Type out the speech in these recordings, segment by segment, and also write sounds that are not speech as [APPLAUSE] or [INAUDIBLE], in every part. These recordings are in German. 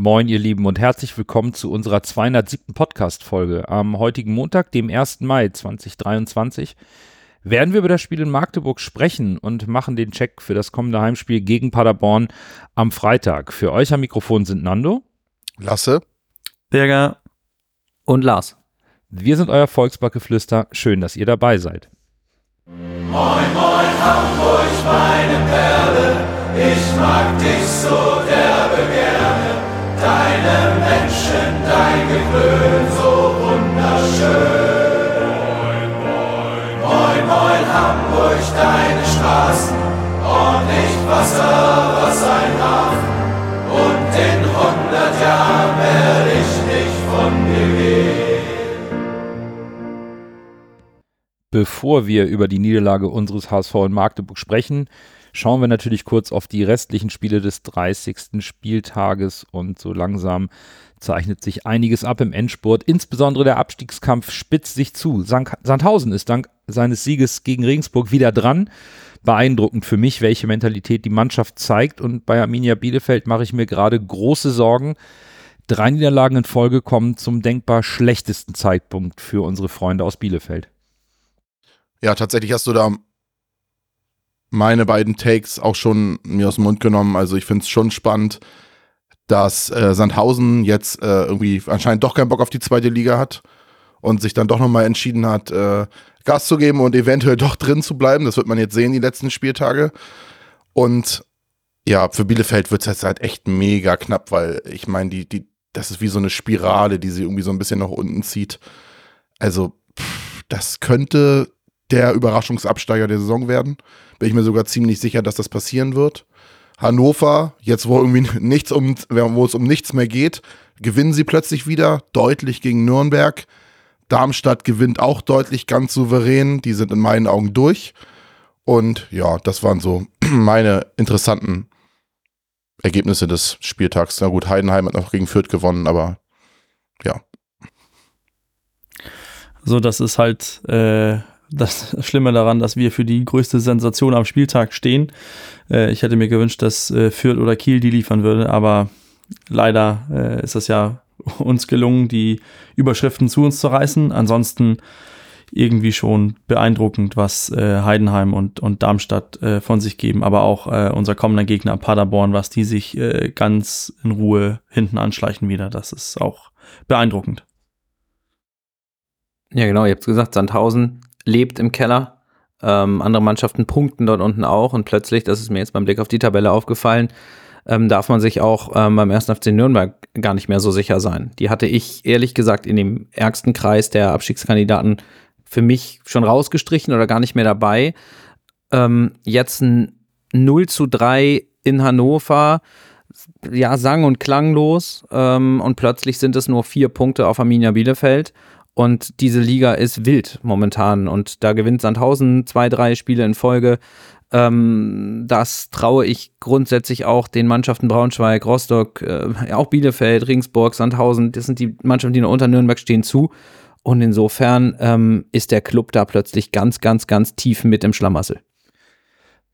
Moin, ihr Lieben, und herzlich willkommen zu unserer 207. Podcast-Folge. Am heutigen Montag, dem 1. Mai 2023, werden wir über das Spiel in Magdeburg sprechen und machen den Check für das kommende Heimspiel gegen Paderborn am Freitag. Für euch am Mikrofon sind Nando, Lasse, Berger und Lars. Wir sind euer Volksbackeflüster. Schön, dass ihr dabei seid. Moin, moin, Hamburg, meine Perle, ich mag dich so derbe gerne. Deine Menschen, dein Geklön, so wunderschön. Moin, moin, moin, moin, Hamburg, deine Straßen, ordentlich Wasser, was ein Hafen. Und in hundert Jahren werde ich nicht von dir gehen. Bevor wir über die Niederlage unseres HSV in Magdeburg sprechen, schauen wir natürlich kurz auf die restlichen Spiele des 30. Spieltages und so langsam zeichnet sich einiges ab im Endspurt. Insbesondere der Abstiegskampf spitzt sich zu. Sandhausen ist dank seines Sieges gegen Regensburg wieder dran. Beeindruckend für mich, welche Mentalität die Mannschaft zeigt. Und bei Arminia Bielefeld mache ich mir gerade große Sorgen. Drei Niederlagen in Folge kommen zum denkbar schlechtesten Zeitpunkt für unsere Freunde aus Bielefeld. Ja, tatsächlich hast du da meine beiden Takes auch schon mir aus dem Mund genommen. Also ich finde es schon spannend, dass äh, Sandhausen jetzt äh, irgendwie anscheinend doch keinen Bock auf die zweite Liga hat und sich dann doch nochmal entschieden hat, äh, Gas zu geben und eventuell doch drin zu bleiben. Das wird man jetzt sehen, die letzten Spieltage. Und ja, für Bielefeld wird es jetzt halt echt mega knapp, weil ich meine, die, die, das ist wie so eine Spirale, die sie irgendwie so ein bisschen nach unten zieht. Also, pff, das könnte der Überraschungsabsteiger der Saison werden. Bin ich mir sogar ziemlich sicher, dass das passieren wird. Hannover, jetzt wo irgendwie [LAUGHS] nichts um, wo es um nichts mehr geht, gewinnen sie plötzlich wieder deutlich gegen Nürnberg. Darmstadt gewinnt auch deutlich ganz souverän. Die sind in meinen Augen durch. Und ja, das waren so [CLEARS THROAT] meine interessanten Ergebnisse des Spieltags. Na gut, Heidenheim hat noch gegen Fürth gewonnen, aber ja. So, das ist halt äh, das Schlimme daran, dass wir für die größte Sensation am Spieltag stehen. Äh, ich hätte mir gewünscht, dass äh, Fürth oder Kiel die liefern würde, aber leider äh, ist es ja [LAUGHS] uns gelungen, die Überschriften zu uns zu reißen. Ansonsten irgendwie schon beeindruckend, was äh, Heidenheim und, und Darmstadt äh, von sich geben, aber auch äh, unser kommender Gegner Paderborn, was die sich äh, ganz in Ruhe hinten anschleichen wieder. Das ist auch beeindruckend. Ja, genau, ihr habt gesagt, Sandhausen lebt im Keller. Ähm, andere Mannschaften punkten dort unten auch und plötzlich, das ist mir jetzt beim Blick auf die Tabelle aufgefallen, ähm, darf man sich auch ähm, beim 1. FC Nürnberg gar nicht mehr so sicher sein. Die hatte ich ehrlich gesagt in dem ärgsten Kreis der Abstiegskandidaten für mich schon rausgestrichen oder gar nicht mehr dabei. Ähm, jetzt ein 0 zu 3 in Hannover, ja, sang- und klanglos ähm, und plötzlich sind es nur vier Punkte auf Arminia Bielefeld und diese Liga ist wild momentan. Und da gewinnt Sandhausen zwei, drei Spiele in Folge. Ähm, das traue ich grundsätzlich auch den Mannschaften Braunschweig, Rostock, äh, auch Bielefeld, Ringsburg, Sandhausen. Das sind die Mannschaften, die noch unter Nürnberg stehen, zu. Und insofern ähm, ist der Club da plötzlich ganz, ganz, ganz tief mit im Schlamassel.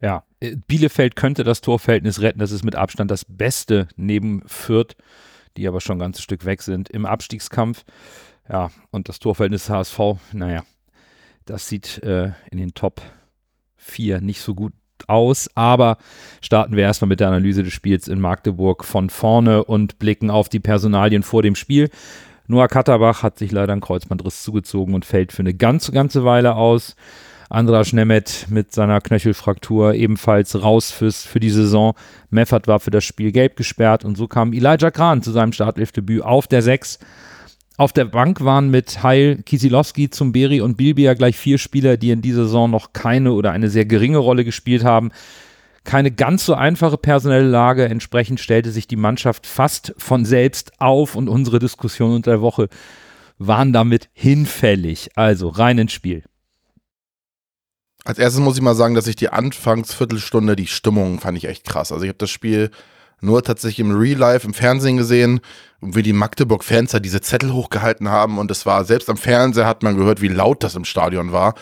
Ja, äh, Bielefeld könnte das Torverhältnis retten. Das ist mit Abstand das Beste neben Fürth, die aber schon ein ganzes Stück weg sind im Abstiegskampf. Ja, und das Torverhältnis HSV, naja, das sieht äh, in den Top 4 nicht so gut aus, aber starten wir erstmal mit der Analyse des Spiels in Magdeburg von vorne und blicken auf die Personalien vor dem Spiel. Noah Katterbach hat sich leider einen Kreuzbandriss zugezogen und fällt für eine ganze, ganze Weile aus. Andras Nemeth mit seiner Knöchelfraktur ebenfalls raus fürs, für die Saison. Meffert war für das Spiel gelb gesperrt und so kam Elijah Kran zu seinem Startelfdebüt auf der 6 auf der Bank waren mit Heil, Kisilowski, Zumberi und Bilbia gleich vier Spieler, die in dieser Saison noch keine oder eine sehr geringe Rolle gespielt haben. Keine ganz so einfache personelle Lage. Entsprechend stellte sich die Mannschaft fast von selbst auf und unsere Diskussionen unter der Woche waren damit hinfällig. Also rein ins Spiel. Als erstes muss ich mal sagen, dass ich die Anfangsviertelstunde, die Stimmung fand ich echt krass. Also ich habe das Spiel nur tatsächlich im Real Life, im Fernsehen gesehen, wie die Magdeburg-Fans da diese Zettel hochgehalten haben und es war, selbst am Fernseher hat man gehört, wie laut das im Stadion war.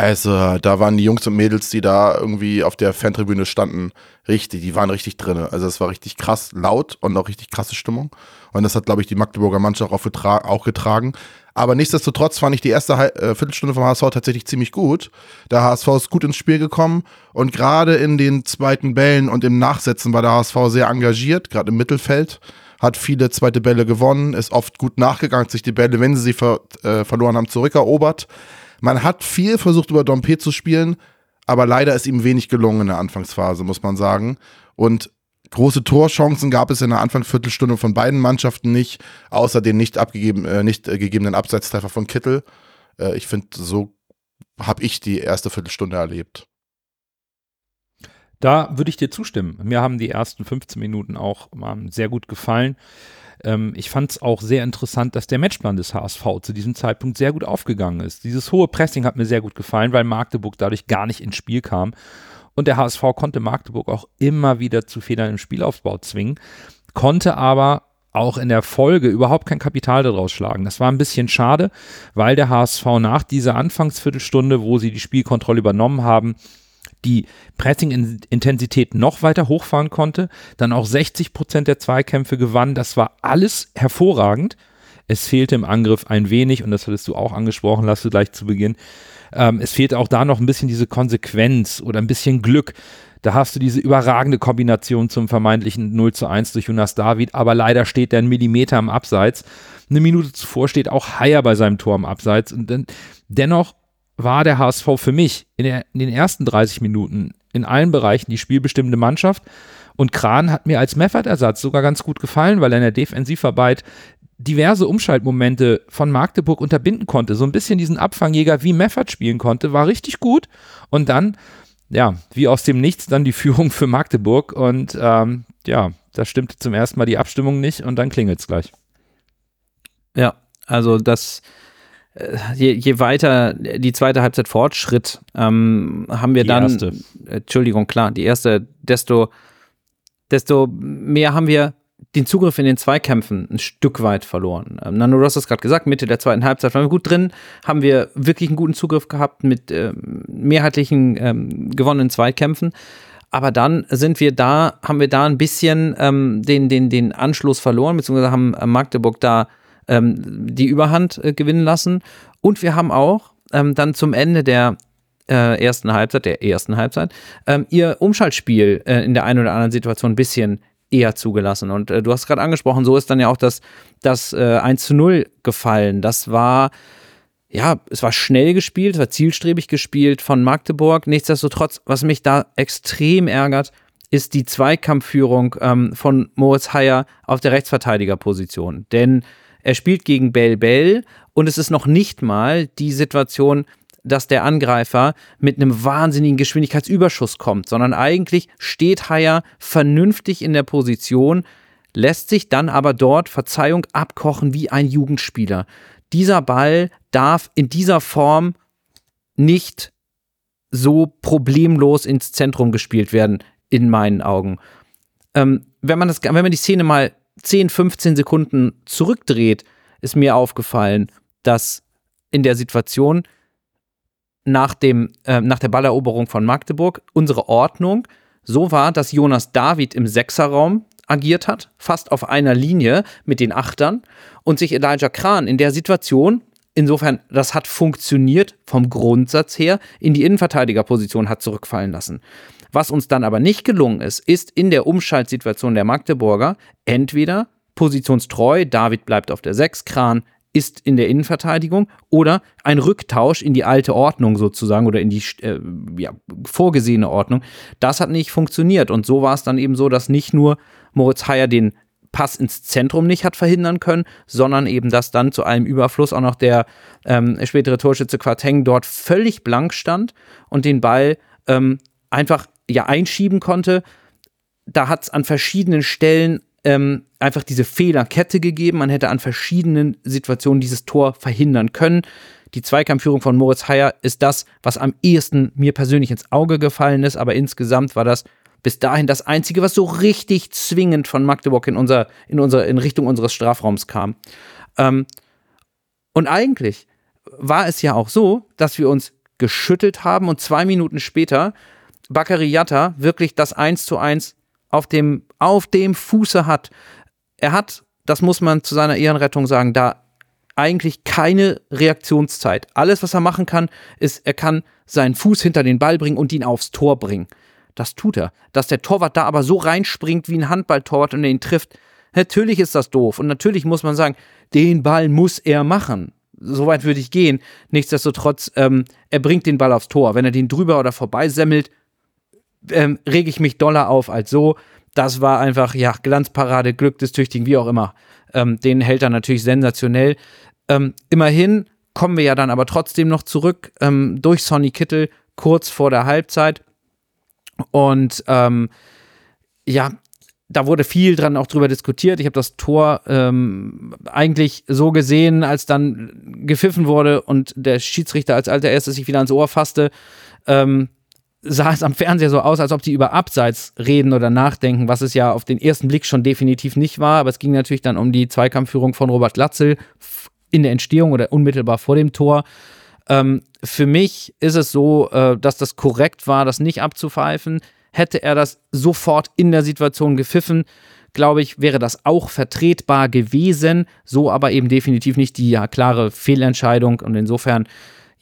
Also, da waren die Jungs und Mädels, die da irgendwie auf der Fantribüne standen, richtig, die waren richtig drin. Also, es war richtig krass laut und auch richtig krasse Stimmung. Und das hat, glaube ich, die Magdeburger Mannschaft auch, getra auch getragen. Aber nichtsdestotrotz fand ich die erste äh, Viertelstunde vom HSV tatsächlich ziemlich gut. Der HSV ist gut ins Spiel gekommen und gerade in den zweiten Bällen und im Nachsetzen war der HSV sehr engagiert, gerade im Mittelfeld. Hat viele zweite Bälle gewonnen, ist oft gut nachgegangen, sich die Bälle, wenn sie sie ver äh, verloren haben, zurückerobert. Man hat viel versucht, über Dompe zu spielen, aber leider ist ihm wenig gelungen in der Anfangsphase, muss man sagen. Und große Torchancen gab es in der Anfangsviertelstunde von beiden Mannschaften nicht, außer den nicht abgegeben, äh, nicht äh, gegebenen Abseitstreffer von Kittel. Äh, ich finde, so habe ich die erste Viertelstunde erlebt. Da würde ich dir zustimmen. Mir haben die ersten 15 Minuten auch ähm, sehr gut gefallen. Ähm, ich fand es auch sehr interessant, dass der Matchplan des HSV zu diesem Zeitpunkt sehr gut aufgegangen ist. Dieses hohe Pressing hat mir sehr gut gefallen, weil Magdeburg dadurch gar nicht ins Spiel kam. Und der HSV konnte Magdeburg auch immer wieder zu Fehlern im Spielaufbau zwingen, konnte aber auch in der Folge überhaupt kein Kapital daraus schlagen. Das war ein bisschen schade, weil der HSV nach dieser Anfangsviertelstunde, wo sie die Spielkontrolle übernommen haben, die Pressing-Intensität noch weiter hochfahren konnte, dann auch 60 Prozent der Zweikämpfe gewann. Das war alles hervorragend. Es fehlte im Angriff ein wenig, und das hattest du auch angesprochen, lass gleich zu Beginn. Ähm, es fehlte auch da noch ein bisschen diese Konsequenz oder ein bisschen Glück. Da hast du diese überragende Kombination zum vermeintlichen 0 zu 1 durch Jonas David, aber leider steht der ein Millimeter am Abseits. Eine Minute zuvor steht auch Haier bei seinem Tor am Abseits. Und dennoch war der HSV für mich in, der, in, den ersten 30 Minuten in allen Bereichen die spielbestimmende Mannschaft. Und Kran hat mir als Meffert-Ersatz sogar ganz gut gefallen, weil er in der Defensivarbeit diverse Umschaltmomente von Magdeburg unterbinden konnte. So ein bisschen diesen Abfangjäger wie Meffert spielen konnte, war richtig gut. Und dann, ja, wie aus dem Nichts dann die [LAUGHS] Führung für Magdeburg. Und ähm, ja, da stimmte zum ersten Mal die Abstimmung nicht und dann klingelt es gleich. Ja, also das je, je, weiter die zweite Halbzeit fortschritt, ähm, haben wir die dann, erste. Entschuldigung, klar, die erste, desto, desto mehr haben wir den Zugriff in den Zweikämpfen ein Stück weit verloren. Ähm, Nano Ross hat es gerade gesagt, Mitte der zweiten Halbzeit waren wir gut drin, haben wir wirklich einen guten Zugriff gehabt mit äh, mehrheitlichen ähm, gewonnenen Zweikämpfen. Aber dann sind wir da, haben wir da ein bisschen ähm, den, den, den Anschluss verloren, beziehungsweise haben äh, Magdeburg da ähm, die Überhand äh, gewinnen lassen. Und wir haben auch ähm, dann zum Ende der äh, ersten Halbzeit, der ersten Halbzeit, ähm, ihr Umschaltspiel äh, in der einen oder anderen Situation ein bisschen eher zugelassen. Und äh, du hast gerade angesprochen, so ist dann ja auch das, das äh, 1 zu 0 gefallen. Das war, ja, es war schnell gespielt, es war zielstrebig gespielt von Magdeburg. Nichtsdestotrotz, was mich da extrem ärgert, ist die Zweikampfführung ähm, von Moritz Heyer auf der Rechtsverteidigerposition. Denn er spielt gegen Bell Bell und es ist noch nicht mal die Situation, dass der Angreifer mit einem wahnsinnigen Geschwindigkeitsüberschuss kommt, sondern eigentlich steht Haier vernünftig in der Position, lässt sich dann aber dort, Verzeihung, abkochen wie ein Jugendspieler. Dieser Ball darf in dieser Form nicht so problemlos ins Zentrum gespielt werden, in meinen Augen. Ähm, wenn, man das, wenn man die Szene mal 10, 15 Sekunden zurückdreht, ist mir aufgefallen, dass in der Situation nach, dem, äh, nach der Balleroberung von Magdeburg unsere Ordnung so war, dass Jonas David im Sechserraum agiert hat, fast auf einer Linie mit den Achtern und sich Elijah Kran in der Situation, insofern, das hat funktioniert vom Grundsatz her, in die Innenverteidigerposition hat zurückfallen lassen. Was uns dann aber nicht gelungen ist, ist in der Umschaltsituation der Magdeburger entweder positionstreu, David bleibt auf der 6, Kran ist in der Innenverteidigung oder ein Rücktausch in die alte Ordnung sozusagen oder in die äh, ja, vorgesehene Ordnung. Das hat nicht funktioniert und so war es dann eben so, dass nicht nur Moritz Heyer den Pass ins Zentrum nicht hat verhindern können, sondern eben, dass dann zu einem Überfluss auch noch der ähm, spätere Torschütze Quarteng dort völlig blank stand und den Ball ähm, einfach ja einschieben konnte. Da hat es an verschiedenen Stellen ähm, einfach diese Fehlerkette gegeben. Man hätte an verschiedenen Situationen dieses Tor verhindern können. Die Zweikampfführung von Moritz Heyer ist das, was am ehesten mir persönlich ins Auge gefallen ist, aber insgesamt war das bis dahin das Einzige, was so richtig zwingend von Magdeburg in, unser, in, unser, in Richtung unseres Strafraums kam. Ähm, und eigentlich war es ja auch so, dass wir uns geschüttelt haben und zwei Minuten später Bakary Yatta wirklich das 1 zu 1 auf dem, auf dem Fuße hat. Er hat, das muss man zu seiner Ehrenrettung sagen, da eigentlich keine Reaktionszeit. Alles, was er machen kann, ist, er kann seinen Fuß hinter den Ball bringen und ihn aufs Tor bringen. Das tut er. Dass der Torwart da aber so reinspringt wie ein Handballtorwart und ihn trifft, natürlich ist das doof. Und natürlich muss man sagen, den Ball muss er machen. Soweit würde ich gehen. Nichtsdestotrotz, ähm, er bringt den Ball aufs Tor. Wenn er den drüber oder vorbei semmelt, ähm, rege ich mich doller auf als so. Das war einfach, ja, Glanzparade, Glück des Tüchtigen, wie auch immer. Ähm, den hält er natürlich sensationell. Ähm, immerhin kommen wir ja dann aber trotzdem noch zurück ähm, durch Sonny Kittel kurz vor der Halbzeit. Und ähm, ja, da wurde viel dran auch drüber diskutiert. Ich habe das Tor ähm, eigentlich so gesehen, als dann gepfiffen wurde und der Schiedsrichter als alter erstes sich wieder ans Ohr fasste. Ähm, sah es am Fernseher so aus, als ob die über Abseits reden oder nachdenken, was es ja auf den ersten Blick schon definitiv nicht war. Aber es ging natürlich dann um die Zweikampfführung von Robert Latzel in der Entstehung oder unmittelbar vor dem Tor. Ähm, für mich ist es so, äh, dass das korrekt war, das nicht abzupfeifen. Hätte er das sofort in der Situation gepfiffen, glaube ich, wäre das auch vertretbar gewesen. So aber eben definitiv nicht die ja, klare Fehlentscheidung. Und insofern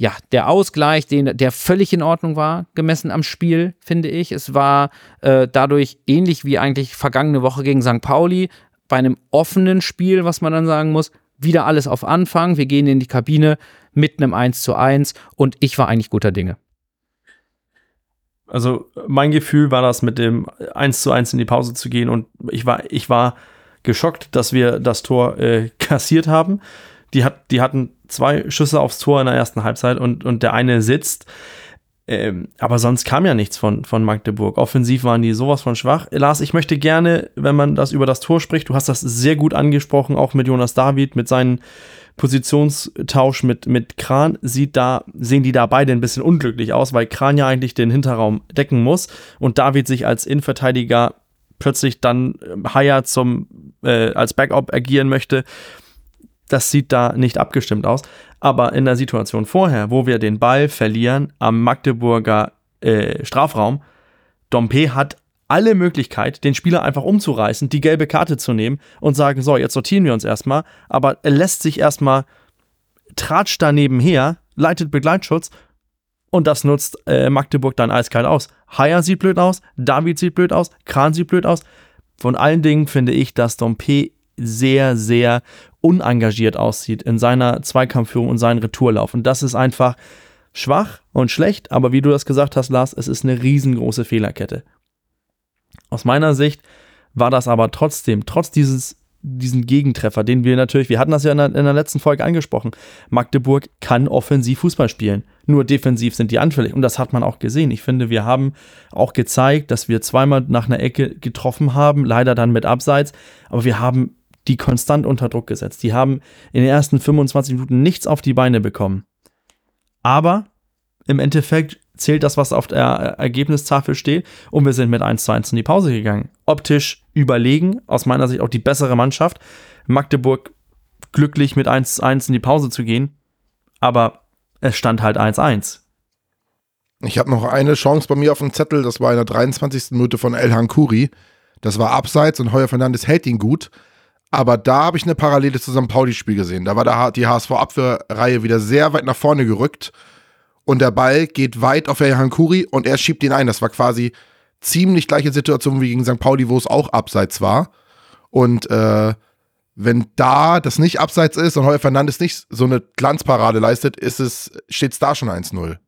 ja, der Ausgleich, den, der völlig in Ordnung war, gemessen am Spiel, finde ich. Es war äh, dadurch ähnlich wie eigentlich vergangene Woche gegen St. Pauli, bei einem offenen Spiel, was man dann sagen muss, wieder alles auf Anfang. Wir gehen in die Kabine mit einem 1 zu 1 und ich war eigentlich guter Dinge. Also mein Gefühl war das, mit dem 1 zu 1 in die Pause zu gehen und ich war, ich war geschockt, dass wir das Tor äh, [LAUGHS] kassiert haben. Die, hat, die hatten zwei Schüsse aufs Tor in der ersten Halbzeit und, und der eine sitzt. Ähm, aber sonst kam ja nichts von, von Magdeburg. Offensiv waren die sowas von schwach. Lars, ich möchte gerne, wenn man das über das Tor spricht, du hast das sehr gut angesprochen, auch mit Jonas David, mit seinen Positionstausch mit, mit Kran, sieht da, sehen die da beide ein bisschen unglücklich aus, weil Kran ja eigentlich den Hinterraum decken muss und David sich als Innenverteidiger plötzlich dann Haya zum, äh, als Backup agieren möchte das sieht da nicht abgestimmt aus. Aber in der Situation vorher, wo wir den Ball verlieren am Magdeburger äh, Strafraum, Dompe hat alle Möglichkeit, den Spieler einfach umzureißen, die gelbe Karte zu nehmen und sagen, so, jetzt sortieren wir uns erstmal. Aber er lässt sich erstmal, tratscht daneben her, leitet Begleitschutz und das nutzt äh, Magdeburg dann eiskalt aus. Haier sieht blöd aus, David sieht blöd aus, Kran sieht blöd aus. Von allen Dingen finde ich, dass Dompe sehr, sehr unengagiert aussieht in seiner Zweikampfführung und seinem Retourlauf. Und das ist einfach schwach und schlecht, aber wie du das gesagt hast, Lars, es ist eine riesengroße Fehlerkette. Aus meiner Sicht war das aber trotzdem, trotz dieses diesen Gegentreffer, den wir natürlich, wir hatten das ja in der, in der, letzten Folge angesprochen. Magdeburg kann offensiv Fußball spielen, nur defensiv sind die anfällig und das hat man auch gesehen. Ich finde, wir haben auch gezeigt, dass wir zweimal nach einer Ecke getroffen haben, leider dann mit Abseits, aber wir haben die konstant unter Druck gesetzt. Die haben in den ersten 25 Minuten nichts auf die Beine bekommen. Aber im Endeffekt zählt das, was auf der Ergebnistafel steht. Und wir sind mit 1 zu 1 in die Pause gegangen. Optisch überlegen, aus meiner Sicht auch die bessere Mannschaft. Magdeburg glücklich mit 1 zu 1 in die Pause zu gehen. Aber es stand halt 1-1. Ich habe noch eine Chance bei mir auf dem Zettel. Das war in der 23. Minute von El Hankuri. Das war abseits und Heuer Fernandes hält ihn gut. Aber da habe ich eine Parallele zu St. Pauli-Spiel gesehen. Da war die HSV-Abwehrreihe wieder sehr weit nach vorne gerückt und der Ball geht weit auf Herrn Hankuri und er schiebt ihn ein. Das war quasi ziemlich gleiche Situation wie gegen St. Pauli, wo es auch abseits war. Und äh, wenn da das nicht abseits ist und Heuer Fernandes nicht so eine Glanzparade leistet, ist es, steht es da schon 1-0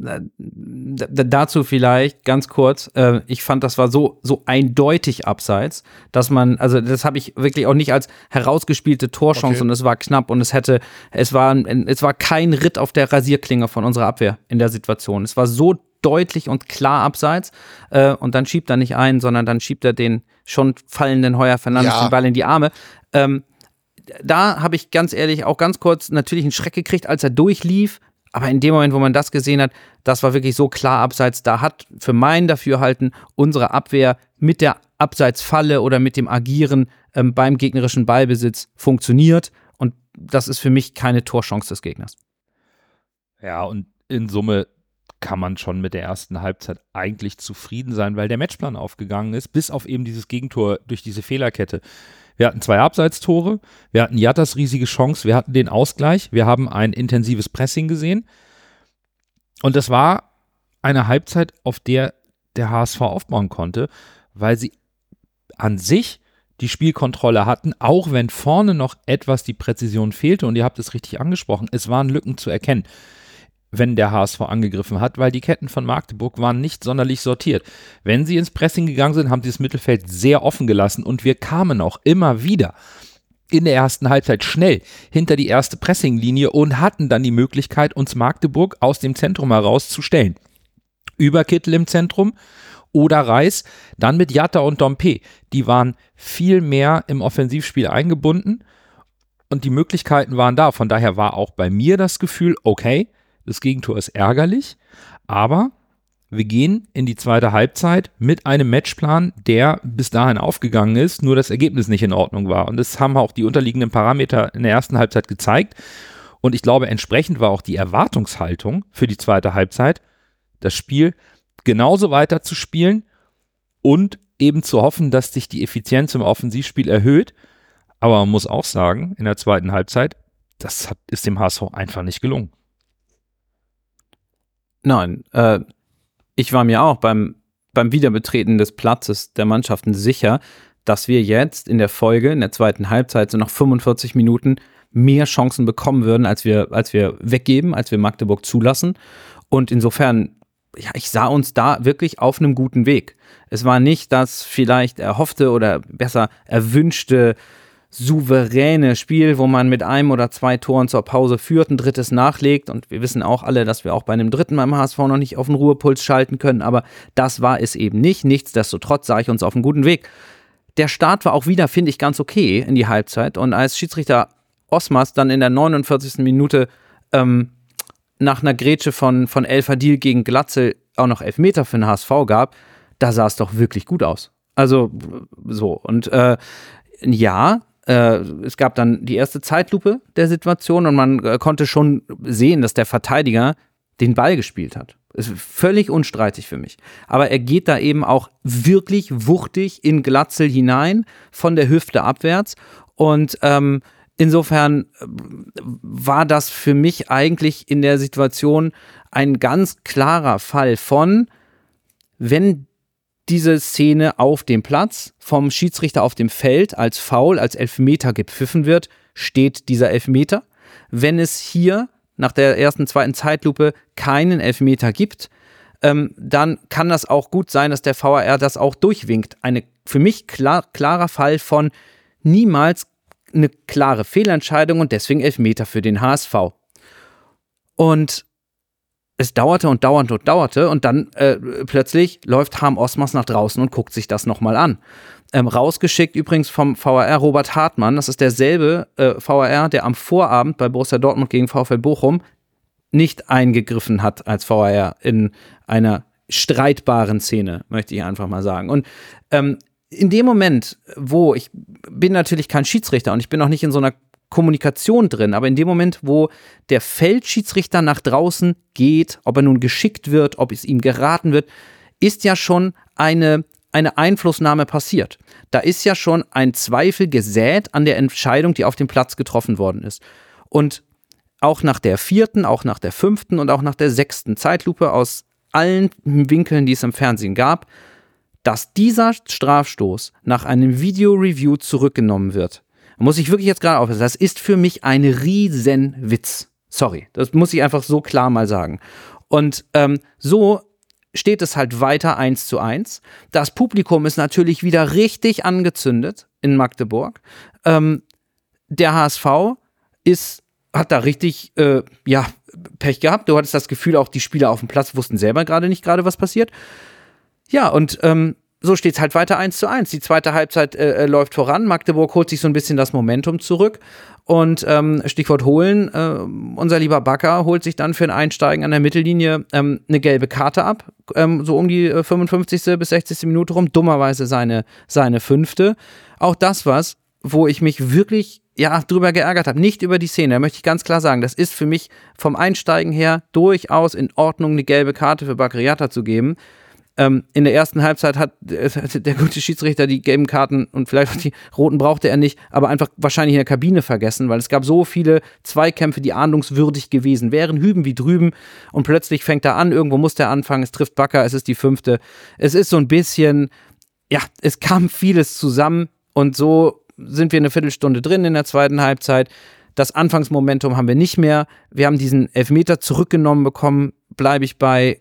dazu vielleicht ganz kurz, äh, ich fand, das war so, so eindeutig abseits, dass man, also das habe ich wirklich auch nicht als herausgespielte Torchance okay. und es war knapp und es hätte, es war, es war kein Ritt auf der Rasierklinge von unserer Abwehr in der Situation. Es war so deutlich und klar abseits äh, und dann schiebt er nicht ein, sondern dann schiebt er den schon fallenden Heuer Fernandes ja. den Ball in die Arme. Ähm, da habe ich ganz ehrlich auch ganz kurz natürlich einen Schreck gekriegt, als er durchlief, aber in dem Moment, wo man das gesehen hat, das war wirklich so klar abseits. Da hat für mein Dafürhalten unsere Abwehr mit der Abseitsfalle oder mit dem Agieren ähm, beim gegnerischen Ballbesitz funktioniert. Und das ist für mich keine Torchance des Gegners. Ja, und in Summe kann man schon mit der ersten Halbzeit eigentlich zufrieden sein, weil der Matchplan aufgegangen ist, bis auf eben dieses Gegentor durch diese Fehlerkette. Wir hatten zwei Abseitstore, wir hatten Jattas riesige Chance, wir hatten den Ausgleich, wir haben ein intensives Pressing gesehen. Und das war eine Halbzeit, auf der der HSV aufbauen konnte, weil sie an sich die Spielkontrolle hatten, auch wenn vorne noch etwas die Präzision fehlte. Und ihr habt es richtig angesprochen, es waren Lücken zu erkennen wenn der HSV angegriffen hat, weil die Ketten von Magdeburg waren nicht sonderlich sortiert. Wenn sie ins Pressing gegangen sind, haben sie das Mittelfeld sehr offen gelassen und wir kamen auch immer wieder in der ersten Halbzeit schnell hinter die erste Pressinglinie und hatten dann die Möglichkeit, uns Magdeburg aus dem Zentrum herauszustellen. Über Kittel im Zentrum oder Reis, dann mit Jatta und Dompe. Die waren viel mehr im Offensivspiel eingebunden und die Möglichkeiten waren da. Von daher war auch bei mir das Gefühl, okay, das Gegentor ist ärgerlich, aber wir gehen in die zweite Halbzeit mit einem Matchplan, der bis dahin aufgegangen ist, nur das Ergebnis nicht in Ordnung war. Und das haben auch die unterliegenden Parameter in der ersten Halbzeit gezeigt. Und ich glaube, entsprechend war auch die Erwartungshaltung für die zweite Halbzeit, das Spiel genauso weiter zu spielen und eben zu hoffen, dass sich die Effizienz im Offensivspiel erhöht. Aber man muss auch sagen, in der zweiten Halbzeit, das hat, ist dem HSV einfach nicht gelungen. Nein, äh, ich war mir auch beim, beim Wiederbetreten des Platzes der Mannschaften sicher, dass wir jetzt in der Folge, in der zweiten Halbzeit, so nach 45 Minuten mehr Chancen bekommen würden, als wir, als wir weggeben, als wir Magdeburg zulassen. Und insofern, ja, ich sah uns da wirklich auf einem guten Weg. Es war nicht das vielleicht erhoffte oder besser erwünschte souveräne Spiel, wo man mit einem oder zwei Toren zur Pause führt, ein drittes nachlegt. Und wir wissen auch alle, dass wir auch bei einem dritten beim HSV noch nicht auf den Ruhepuls schalten können. Aber das war es eben nicht. Nichtsdestotrotz sah ich uns auf einem guten Weg. Der Start war auch wieder, finde ich, ganz okay in die Halbzeit. Und als Schiedsrichter Osmas dann in der 49. Minute ähm, nach einer Grätsche von, von El Fadil gegen Glatzel auch noch Elfmeter für den HSV gab, da sah es doch wirklich gut aus. Also so. Und äh, ja, es gab dann die erste Zeitlupe der Situation und man äh, konnte schon sehen, dass der Verteidiger den Ball gespielt hat. Ist völlig unstreitig für mich. Aber er geht da eben auch wirklich wuchtig in Glatzel hinein, von der Hüfte abwärts. Und ähm, insofern äh, war das für mich eigentlich in der Situation ein ganz klarer Fall von, wenn diese Szene auf dem Platz vom Schiedsrichter auf dem Feld als Foul, als Elfmeter gepfiffen wird, steht dieser Elfmeter. Wenn es hier nach der ersten, zweiten Zeitlupe keinen Elfmeter gibt, ähm, dann kann das auch gut sein, dass der VAR das auch durchwinkt. Eine für mich klar, klarer Fall von niemals eine klare Fehlentscheidung und deswegen Elfmeter für den HSV. Und es dauerte und dauerte und dauerte und dann äh, plötzlich läuft Harm Osmas nach draußen und guckt sich das nochmal an. Ähm, rausgeschickt übrigens vom VAR Robert Hartmann, das ist derselbe äh, VAR, der am Vorabend bei Borussia Dortmund gegen VfL Bochum nicht eingegriffen hat als VAR in einer streitbaren Szene, möchte ich einfach mal sagen. Und ähm, in dem Moment, wo ich bin natürlich kein Schiedsrichter und ich bin auch nicht in so einer Kommunikation drin, aber in dem Moment, wo der Feldschiedsrichter nach draußen geht, ob er nun geschickt wird, ob es ihm geraten wird, ist ja schon eine, eine Einflussnahme passiert. Da ist ja schon ein Zweifel gesät an der Entscheidung, die auf dem Platz getroffen worden ist. Und auch nach der vierten, auch nach der fünften und auch nach der sechsten Zeitlupe aus allen Winkeln, die es im Fernsehen gab, dass dieser Strafstoß nach einem Video-Review zurückgenommen wird, muss ich wirklich jetzt gerade aufpassen. Das ist für mich ein Riesenwitz. Sorry, das muss ich einfach so klar mal sagen. Und ähm, so steht es halt weiter eins zu eins. Das Publikum ist natürlich wieder richtig angezündet in Magdeburg. Ähm, der HSV ist, hat da richtig, äh, ja, Pech gehabt. Du hattest das Gefühl, auch die Spieler auf dem Platz wussten selber gerade nicht gerade, was passiert. Ja, und ähm, so steht es halt weiter 1 zu 1. Die zweite Halbzeit äh, äh, läuft voran. Magdeburg holt sich so ein bisschen das Momentum zurück. Und ähm, Stichwort holen, äh, unser lieber Bakker holt sich dann für ein Einsteigen an der Mittellinie ähm, eine gelbe Karte ab, ähm, so um die 55. Äh, bis 60. Minute rum, dummerweise seine, seine fünfte. Auch das was, wo ich mich wirklich ja, drüber geärgert habe, nicht über die Szene, da möchte ich ganz klar sagen, das ist für mich vom Einsteigen her durchaus in Ordnung, eine gelbe Karte für Bakriata zu geben. Ähm, in der ersten Halbzeit hat der gute Schiedsrichter die gelben Karten und vielleicht auch die roten brauchte er nicht, aber einfach wahrscheinlich in der Kabine vergessen, weil es gab so viele Zweikämpfe, die ahndungswürdig gewesen wären, hüben wie drüben und plötzlich fängt er an, irgendwo muss der anfangen, es trifft Bakker, es ist die fünfte. Es ist so ein bisschen, ja, es kam vieles zusammen und so sind wir eine Viertelstunde drin in der zweiten Halbzeit. Das Anfangsmomentum haben wir nicht mehr. Wir haben diesen Elfmeter zurückgenommen bekommen. Bleibe ich bei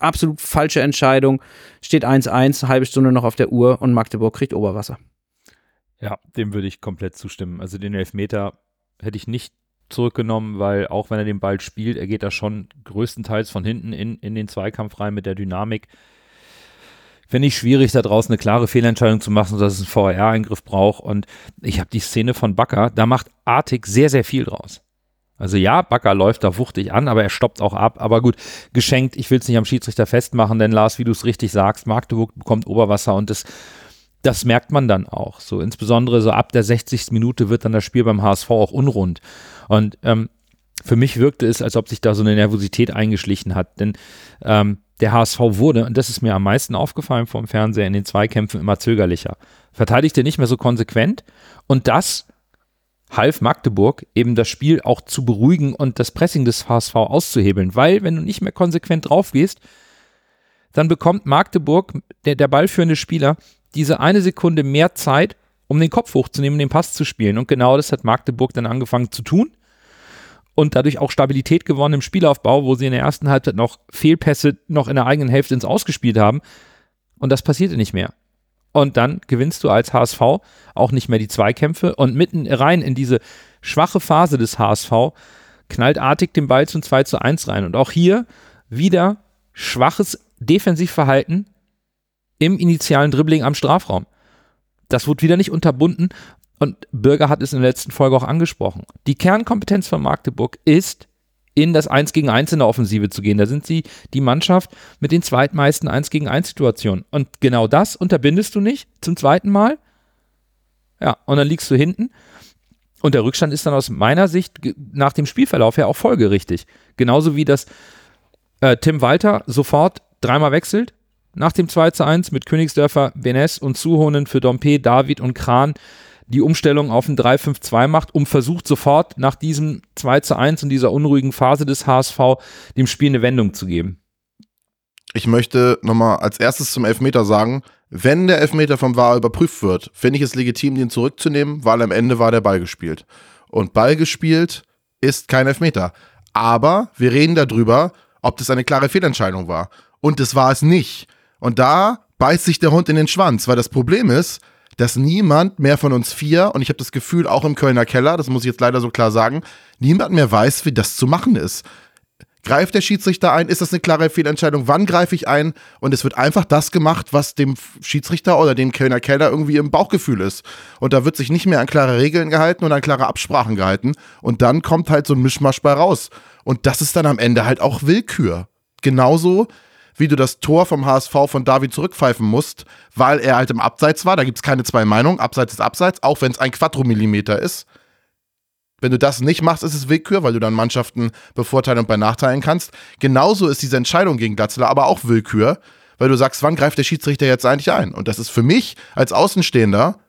absolut falsche Entscheidung. Steht 1-1, halbe Stunde noch auf der Uhr und Magdeburg kriegt Oberwasser. Ja, dem würde ich komplett zustimmen. Also den Elfmeter hätte ich nicht zurückgenommen, weil auch wenn er den Ball spielt, er geht da schon größtenteils von hinten in, in den Zweikampf rein mit der Dynamik finde ich schwierig, da draußen eine klare Fehlentscheidung zu machen, dass es einen VR-Eingriff braucht. Und ich habe die Szene von Bakker, da macht Artig sehr, sehr viel draus. Also ja, Bakker läuft da wuchtig an, aber er stoppt auch ab. Aber gut, geschenkt, ich will es nicht am Schiedsrichter festmachen, denn Lars, wie du es richtig sagst, Magdeburg bekommt Oberwasser und das, das merkt man dann auch. So insbesondere so ab der 60. Minute wird dann das Spiel beim HSV auch unrund. Und ähm, für mich wirkte es, als ob sich da so eine Nervosität eingeschlichen hat. Denn ähm, der HSV wurde, und das ist mir am meisten aufgefallen vom Fernseher, in den Zweikämpfen immer zögerlicher. Verteidigte nicht mehr so konsequent und das half Magdeburg eben das Spiel auch zu beruhigen und das Pressing des HSV auszuhebeln, weil wenn du nicht mehr konsequent drauf gehst, dann bekommt Magdeburg, der, der ballführende Spieler, diese eine Sekunde mehr Zeit, um den Kopf hochzunehmen, den Pass zu spielen. Und genau das hat Magdeburg dann angefangen zu tun und dadurch auch Stabilität gewonnen im Spielaufbau, wo sie in der ersten Halbzeit noch Fehlpässe noch in der eigenen Hälfte ins Ausgespielt haben. Und das passierte nicht mehr. Und dann gewinnst du als HSV auch nicht mehr die Zweikämpfe und mitten rein in diese schwache Phase des HSV knallt Artig den Ball zum 2 zu 1 rein. Und auch hier wieder schwaches Defensivverhalten im initialen Dribbling am Strafraum. Das wurde wieder nicht unterbunden und Bürger hat es in der letzten Folge auch angesprochen. Die Kernkompetenz von Magdeburg ist, in das 1 gegen 1 in der Offensive zu gehen. Da sind sie die Mannschaft mit den zweitmeisten 1 gegen 1 Situationen. Und genau das unterbindest du nicht zum zweiten Mal. Ja, und dann liegst du hinten. Und der Rückstand ist dann aus meiner Sicht nach dem Spielverlauf ja auch folgerichtig. Genauso wie das äh, Tim Walter sofort dreimal wechselt. Nach dem 2 zu 1 mit Königsdörfer, Benes und Zuhonen für Dompe, David und Kran die Umstellung auf ein 3-5-2 macht, um versucht sofort nach diesem 2 zu 1 und dieser unruhigen Phase des HSV dem Spiel eine Wendung zu geben. Ich möchte nochmal als erstes zum Elfmeter sagen, wenn der Elfmeter vom VAR überprüft wird, finde ich es legitim, den zurückzunehmen, weil am Ende war der Ball gespielt. Und Ball gespielt ist kein Elfmeter. Aber wir reden darüber, ob das eine klare Fehlentscheidung war. Und das war es nicht. Und da beißt sich der Hund in den Schwanz, weil das Problem ist, dass niemand mehr von uns vier, und ich habe das Gefühl auch im Kölner Keller, das muss ich jetzt leider so klar sagen, niemand mehr weiß, wie das zu machen ist. Greift der Schiedsrichter ein? Ist das eine klare Fehlentscheidung? Wann greife ich ein? Und es wird einfach das gemacht, was dem Schiedsrichter oder dem Kölner Keller irgendwie im Bauchgefühl ist. Und da wird sich nicht mehr an klare Regeln gehalten und an klare Absprachen gehalten. Und dann kommt halt so ein Mischmasch bei raus. Und das ist dann am Ende halt auch Willkür. Genauso wie du das Tor vom HSV von David zurückpfeifen musst, weil er halt im Abseits war. Da gibt es keine zwei Meinungen. Abseits ist Abseits, auch wenn es ein Quadromillimeter ist. Wenn du das nicht machst, ist es Willkür, weil du dann Mannschaften bevorteilen und bei Nachteilen kannst. Genauso ist diese Entscheidung gegen Glatzeler aber auch Willkür, weil du sagst, wann greift der Schiedsrichter jetzt eigentlich ein? Und das ist für mich als Außenstehender,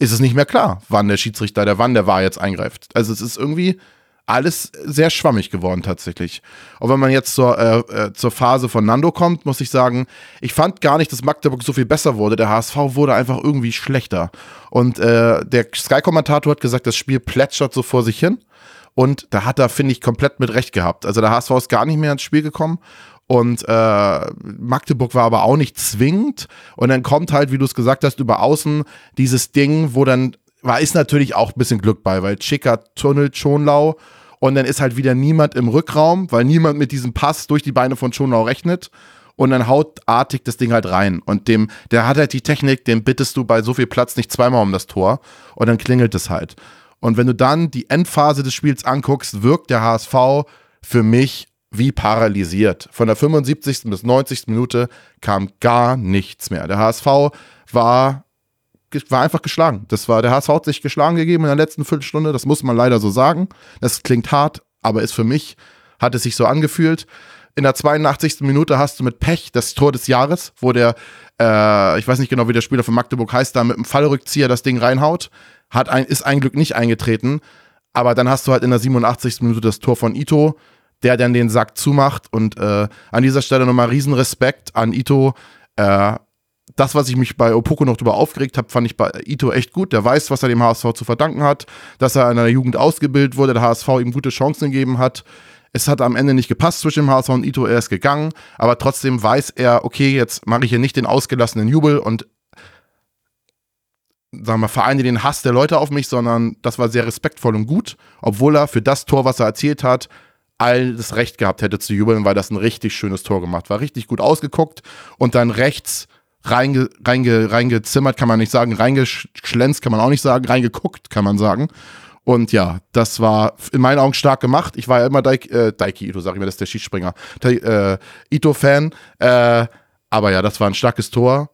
ist es nicht mehr klar, wann der Schiedsrichter, der wann der war jetzt eingreift. Also es ist irgendwie alles sehr schwammig geworden tatsächlich. Und wenn man jetzt zur, äh, äh, zur Phase von Nando kommt, muss ich sagen, ich fand gar nicht, dass Magdeburg so viel besser wurde. Der HSV wurde einfach irgendwie schlechter. Und äh, der Sky-Kommentator hat gesagt, das Spiel plätschert so vor sich hin. Und da hat er, finde ich, komplett mit Recht gehabt. Also der HSV ist gar nicht mehr ins Spiel gekommen. Und äh, Magdeburg war aber auch nicht zwingend. Und dann kommt halt, wie du es gesagt hast, über außen dieses Ding, wo dann war, ist natürlich auch ein bisschen Glück bei, weil Schicker tunnelt Schonlau und dann ist halt wieder niemand im Rückraum, weil niemand mit diesem Pass durch die Beine von Schonlau rechnet. Und dann haut Artig das Ding halt rein. Und dem, der hat halt die Technik, den bittest du bei so viel Platz nicht zweimal um das Tor. Und dann klingelt es halt. Und wenn du dann die Endphase des Spiels anguckst, wirkt der HSV für mich wie paralysiert. Von der 75. bis 90. Minute kam gar nichts mehr. Der HSV war war einfach geschlagen. Das war, der HSV hat sich geschlagen gegeben in der letzten Viertelstunde. Das muss man leider so sagen. Das klingt hart, aber ist für mich, hat es sich so angefühlt. In der 82. Minute hast du mit Pech das Tor des Jahres, wo der, äh, ich weiß nicht genau, wie der Spieler von Magdeburg heißt, da mit einem Fallrückzieher das Ding reinhaut. Hat ein, ist ein Glück nicht eingetreten. Aber dann hast du halt in der 87. Minute das Tor von Ito, der dann den Sack zumacht. Und äh, an dieser Stelle nochmal Riesenrespekt an Ito. Äh, das, was ich mich bei Opoko noch drüber aufgeregt habe, fand ich bei Ito echt gut. Der weiß, was er dem HSV zu verdanken hat, dass er in der Jugend ausgebildet wurde, der HSV ihm gute Chancen gegeben hat. Es hat am Ende nicht gepasst zwischen dem HSV und Ito, er ist gegangen, aber trotzdem weiß er, okay, jetzt mache ich hier nicht den ausgelassenen Jubel und sagen wir, vereine den Hass der Leute auf mich, sondern das war sehr respektvoll und gut, obwohl er für das Tor, was er erzielt hat, all das Recht gehabt hätte zu jubeln, weil das ein richtig schönes Tor gemacht war. Richtig gut ausgeguckt und dann rechts reinge, reinge, reingezimmert, kann man nicht sagen, reingeschlänzt kann man auch nicht sagen, reingeguckt kann man sagen. Und ja, das war in meinen Augen stark gemacht. Ich war ja immer Daiki, äh, Daiki Ito, sag ich mir, das ist der Skispringer, äh, Ito-Fan. Äh, aber ja, das war ein starkes Tor.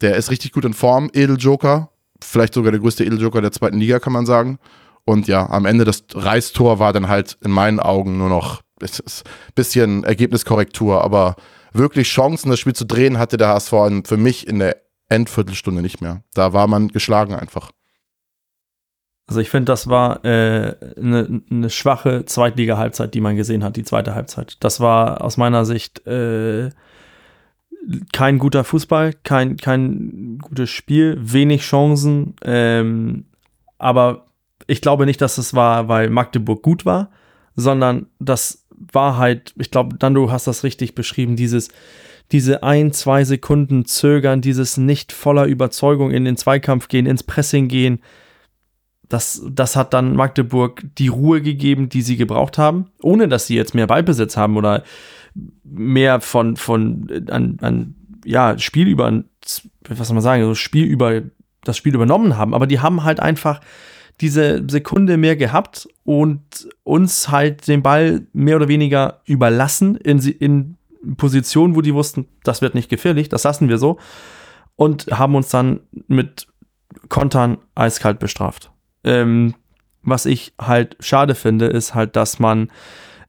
Der ist richtig gut in Form, Edeljoker. Vielleicht sogar der größte Edeljoker der zweiten Liga, kann man sagen. Und ja, am Ende das Reistor war dann halt in meinen Augen nur noch ein bisschen Ergebniskorrektur, aber wirklich Chancen, das Spiel zu drehen, hatte der HSV für mich in der Endviertelstunde nicht mehr. Da war man geschlagen einfach. Also ich finde, das war eine äh, ne, ne schwache Zweitliga-Halbzeit, die man gesehen hat, die zweite Halbzeit. Das war aus meiner Sicht äh, kein guter Fußball, kein, kein gutes Spiel, wenig Chancen. Ähm, aber ich glaube nicht, dass es war, weil Magdeburg gut war, sondern das war halt, ich glaube, Dando hast das richtig beschrieben, dieses, diese ein, zwei Sekunden zögern, dieses nicht voller Überzeugung in den Zweikampf gehen, ins Pressing gehen. Das, das hat dann Magdeburg die Ruhe gegeben, die sie gebraucht haben, ohne dass sie jetzt mehr Ballbesitz haben oder mehr von, von an, an ja, Spiel über, was soll man sagen, also Spiel über, das Spiel übernommen haben, aber die haben halt einfach diese Sekunde mehr gehabt und uns halt den Ball mehr oder weniger überlassen in, in Positionen, wo die wussten, das wird nicht gefährlich, das lassen wir so und haben uns dann mit Kontern eiskalt bestraft. Ähm, was ich halt schade finde, ist halt, dass man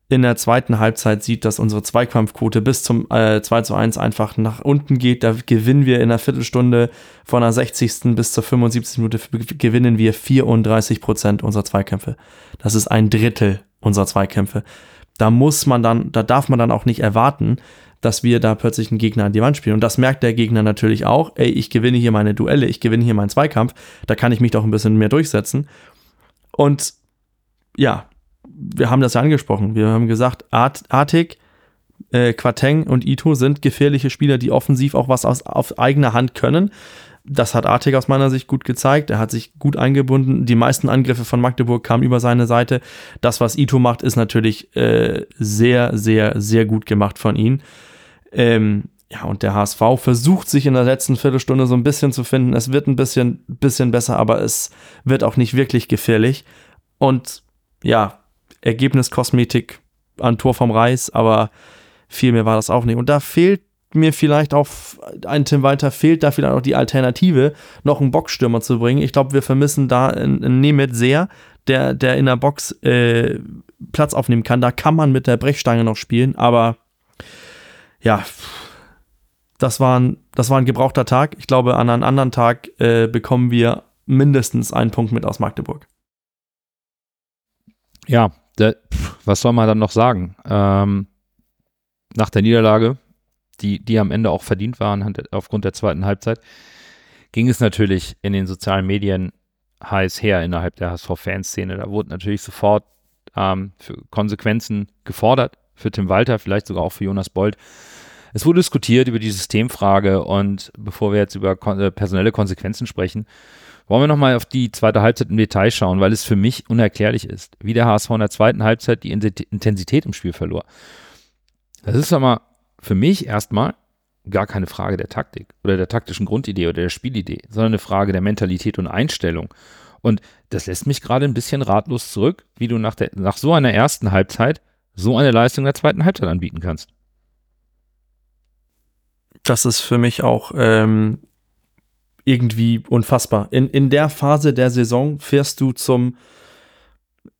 in der zweiten Halbzeit sieht, dass unsere Zweikampfquote bis zum äh, 2 zu 1 einfach nach unten geht. Da gewinnen wir in der Viertelstunde von der 60. bis zur 75. Minute gewinnen wir 34 Prozent unserer Zweikämpfe. Das ist ein Drittel unserer Zweikämpfe. Da muss man dann, da darf man dann auch nicht erwarten, dass wir da plötzlich einen Gegner an die Wand spielen. Und das merkt der Gegner natürlich auch. Ey, ich gewinne hier meine Duelle, ich gewinne hier meinen Zweikampf. Da kann ich mich doch ein bisschen mehr durchsetzen. Und ja, wir haben das ja angesprochen. Wir haben gesagt, Art, Artig, äh, Quateng und Ito sind gefährliche Spieler, die offensiv auch was aus, auf eigener Hand können. Das hat Artig aus meiner Sicht gut gezeigt. Er hat sich gut eingebunden. Die meisten Angriffe von Magdeburg kamen über seine Seite. Das, was Ito macht, ist natürlich äh, sehr, sehr, sehr gut gemacht von ihm. Ähm, ja, und der HSV versucht sich in der letzten Viertelstunde so ein bisschen zu finden. Es wird ein bisschen, bisschen besser, aber es wird auch nicht wirklich gefährlich. Und ja, Ergebniskosmetik an Tor vom Reis, aber viel mehr war das auch nicht. Und da fehlt mir vielleicht auch ein Tim Walter, fehlt da vielleicht auch die Alternative, noch einen Boxstürmer zu bringen. Ich glaube, wir vermissen da einen Nemeth sehr, der, der in der Box äh, Platz aufnehmen kann. Da kann man mit der Brechstange noch spielen, aber ja, das war ein, das war ein gebrauchter Tag. Ich glaube, an einem anderen Tag äh, bekommen wir mindestens einen Punkt mit aus Magdeburg. Ja, da, was soll man dann noch sagen? Ähm, nach der Niederlage, die, die am Ende auch verdient waren aufgrund der zweiten Halbzeit, ging es natürlich in den sozialen Medien heiß her innerhalb der HSV-Fanszene. Da wurden natürlich sofort ähm, Konsequenzen gefordert, für Tim Walter, vielleicht sogar auch für Jonas Bold. Es wurde diskutiert über die Systemfrage und bevor wir jetzt über kon äh, personelle Konsequenzen sprechen, wollen wir nochmal auf die zweite Halbzeit im Detail schauen, weil es für mich unerklärlich ist, wie der HSV in der zweiten Halbzeit die Intensität im Spiel verlor. Das ist aber für mich erstmal gar keine Frage der Taktik oder der taktischen Grundidee oder der Spielidee, sondern eine Frage der Mentalität und Einstellung. Und das lässt mich gerade ein bisschen ratlos zurück, wie du nach, der, nach so einer ersten Halbzeit so eine Leistung der zweiten Halbzeit anbieten kannst. Das ist für mich auch ähm, irgendwie unfassbar. In, in der Phase der Saison fährst du zum,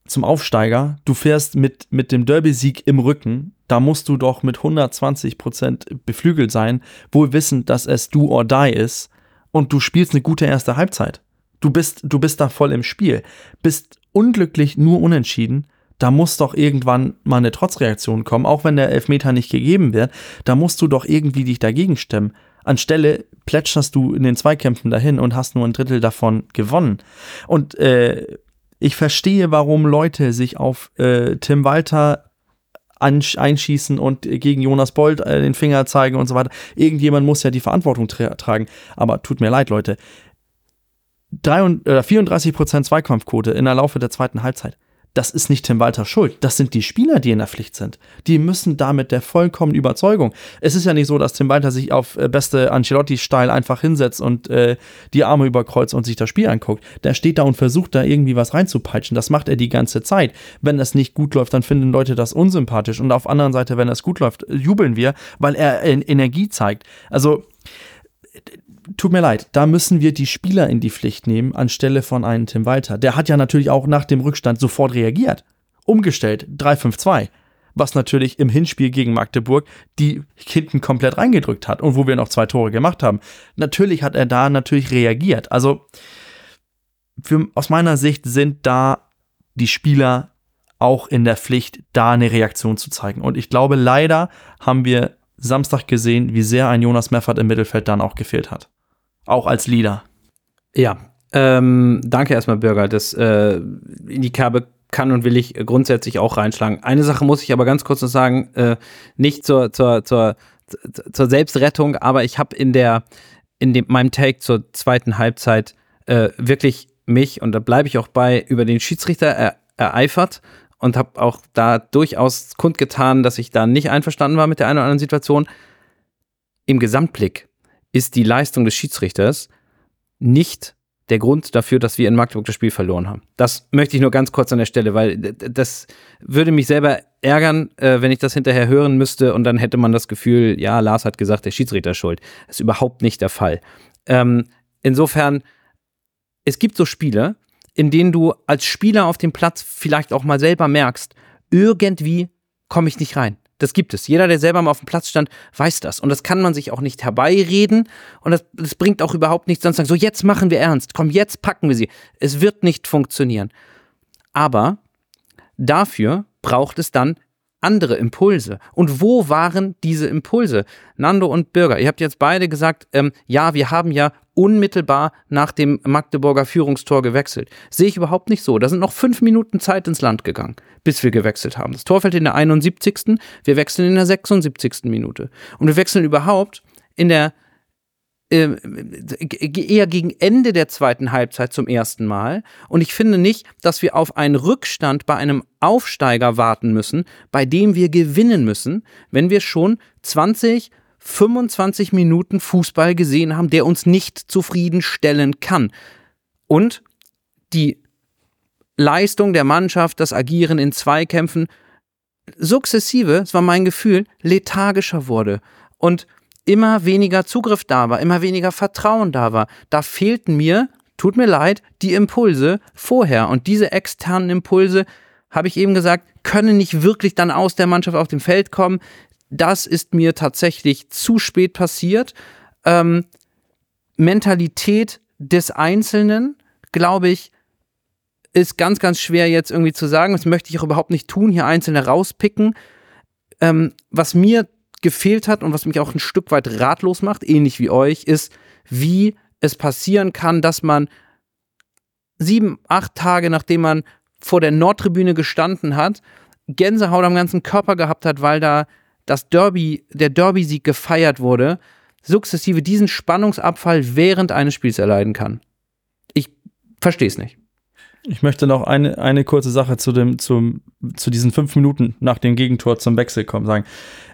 zum Aufsteiger, du fährst mit, mit dem Derby-Sieg im Rücken, da musst du doch mit 120 Prozent beflügelt sein, wohl wissend, dass es do or die ist und du spielst eine gute erste Halbzeit. Du bist, du bist da voll im Spiel, bist unglücklich nur unentschieden. Da muss doch irgendwann mal eine Trotzreaktion kommen, auch wenn der Elfmeter nicht gegeben wird. Da musst du doch irgendwie dich dagegen stemmen. Anstelle plätscherst du in den Zweikämpfen dahin und hast nur ein Drittel davon gewonnen. Und äh, ich verstehe, warum Leute sich auf äh, Tim Walter einschießen und gegen Jonas Bold äh, den Finger zeigen und so weiter. Irgendjemand muss ja die Verantwortung tra tragen. Aber tut mir leid, Leute. 34% Zweikampfquote in der Laufe der zweiten Halbzeit das ist nicht Tim Walter schuld. Das sind die Spieler, die in der Pflicht sind. Die müssen damit der vollkommenen Überzeugung. Es ist ja nicht so, dass Tim Walter sich auf äh, beste Ancelotti-Style einfach hinsetzt und äh, die Arme überkreuzt und sich das Spiel anguckt. Der steht da und versucht da irgendwie was reinzupeitschen. Das macht er die ganze Zeit. Wenn es nicht gut läuft, dann finden Leute das unsympathisch. Und auf der anderen Seite, wenn es gut läuft, jubeln wir, weil er Energie zeigt. Also tut mir leid, da müssen wir die Spieler in die Pflicht nehmen, anstelle von einem Tim Walter. Der hat ja natürlich auch nach dem Rückstand sofort reagiert. Umgestellt, 3-5-2. Was natürlich im Hinspiel gegen Magdeburg die hinten komplett reingedrückt hat und wo wir noch zwei Tore gemacht haben. Natürlich hat er da natürlich reagiert. Also, für, aus meiner Sicht sind da die Spieler auch in der Pflicht, da eine Reaktion zu zeigen. Und ich glaube, leider haben wir Samstag gesehen, wie sehr ein Jonas Meffert im Mittelfeld dann auch gefehlt hat. Auch als Leader. Ja, ähm, danke erstmal, Bürger. Das äh, in die Kerbe kann und will ich grundsätzlich auch reinschlagen. Eine Sache muss ich aber ganz kurz noch sagen, äh, nicht zur, zur, zur, zur Selbstrettung, aber ich habe in der in dem, meinem Take zur zweiten Halbzeit äh, wirklich mich, und da bleibe ich auch bei, über den Schiedsrichter er, ereifert und habe auch da durchaus kundgetan, dass ich da nicht einverstanden war mit der einen oder anderen Situation. Im Gesamtblick ist die Leistung des Schiedsrichters nicht der Grund dafür, dass wir in Magdeburg das Spiel verloren haben. Das möchte ich nur ganz kurz an der Stelle, weil das würde mich selber ärgern, äh, wenn ich das hinterher hören müsste und dann hätte man das Gefühl, ja, Lars hat gesagt, der Schiedsrichter ist schuld. Das ist überhaupt nicht der Fall. Ähm, insofern, es gibt so Spiele, in denen du als Spieler auf dem Platz vielleicht auch mal selber merkst, irgendwie komme ich nicht rein. Das gibt es. Jeder, der selber mal auf dem Platz stand, weiß das. Und das kann man sich auch nicht herbeireden. Und das, das bringt auch überhaupt nichts, sonst sagen, so jetzt machen wir ernst. Komm, jetzt packen wir sie. Es wird nicht funktionieren. Aber dafür braucht es dann andere Impulse. Und wo waren diese Impulse? Nando und Bürger, ihr habt jetzt beide gesagt, ähm, ja, wir haben ja unmittelbar nach dem Magdeburger Führungstor gewechselt. Sehe ich überhaupt nicht so. Da sind noch fünf Minuten Zeit ins Land gegangen, bis wir gewechselt haben. Das Tor fällt in der 71. Wir wechseln in der 76. Minute. Und wir wechseln überhaupt in der eher gegen Ende der zweiten Halbzeit zum ersten Mal. Und ich finde nicht, dass wir auf einen Rückstand bei einem Aufsteiger warten müssen, bei dem wir gewinnen müssen, wenn wir schon 20, 25 Minuten Fußball gesehen haben, der uns nicht zufriedenstellen kann. Und die Leistung der Mannschaft, das Agieren in Zweikämpfen, sukzessive, das war mein Gefühl, lethargischer wurde. Und immer weniger Zugriff da war, immer weniger Vertrauen da war. Da fehlten mir, tut mir leid, die Impulse vorher. Und diese externen Impulse, habe ich eben gesagt, können nicht wirklich dann aus der Mannschaft auf dem Feld kommen. Das ist mir tatsächlich zu spät passiert. Ähm, Mentalität des Einzelnen, glaube ich, ist ganz, ganz schwer jetzt irgendwie zu sagen. Das möchte ich auch überhaupt nicht tun, hier Einzelne rauspicken. Ähm, was mir gefehlt hat und was mich auch ein Stück weit ratlos macht, ähnlich wie euch, ist, wie es passieren kann, dass man sieben, acht Tage nachdem man vor der Nordtribüne gestanden hat, Gänsehaut am ganzen Körper gehabt hat, weil da das Derby, der Derby-Sieg gefeiert wurde, sukzessive diesen Spannungsabfall während eines Spiels erleiden kann. Ich verstehe es nicht. Ich möchte noch eine, eine kurze Sache zu, dem, zum, zu diesen fünf Minuten nach dem Gegentor zum Wechsel kommen, sagen.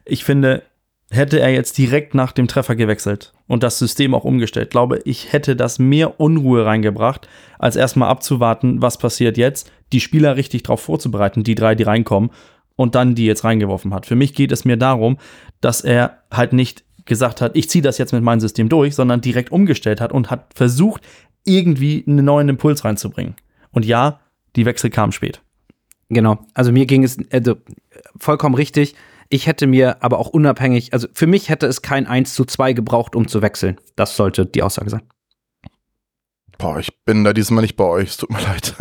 Ich finde, hätte er jetzt direkt nach dem Treffer gewechselt und das System auch umgestellt, glaube ich, hätte das mehr Unruhe reingebracht, als erstmal abzuwarten, was passiert jetzt, die Spieler richtig darauf vorzubereiten, die drei, die reinkommen und dann die jetzt reingeworfen hat. Für mich geht es mir darum, dass er halt nicht gesagt hat, ich ziehe das jetzt mit meinem System durch, sondern direkt umgestellt hat und hat versucht, irgendwie einen neuen Impuls reinzubringen. Und ja, die Wechsel kamen spät. Genau. Also mir ging es also vollkommen richtig. Ich hätte mir aber auch unabhängig, also für mich hätte es kein 1 zu 2 gebraucht, um zu wechseln. Das sollte die Aussage sein. Boah, ich bin da diesmal nicht bei euch, es tut mir [LAUGHS] leid.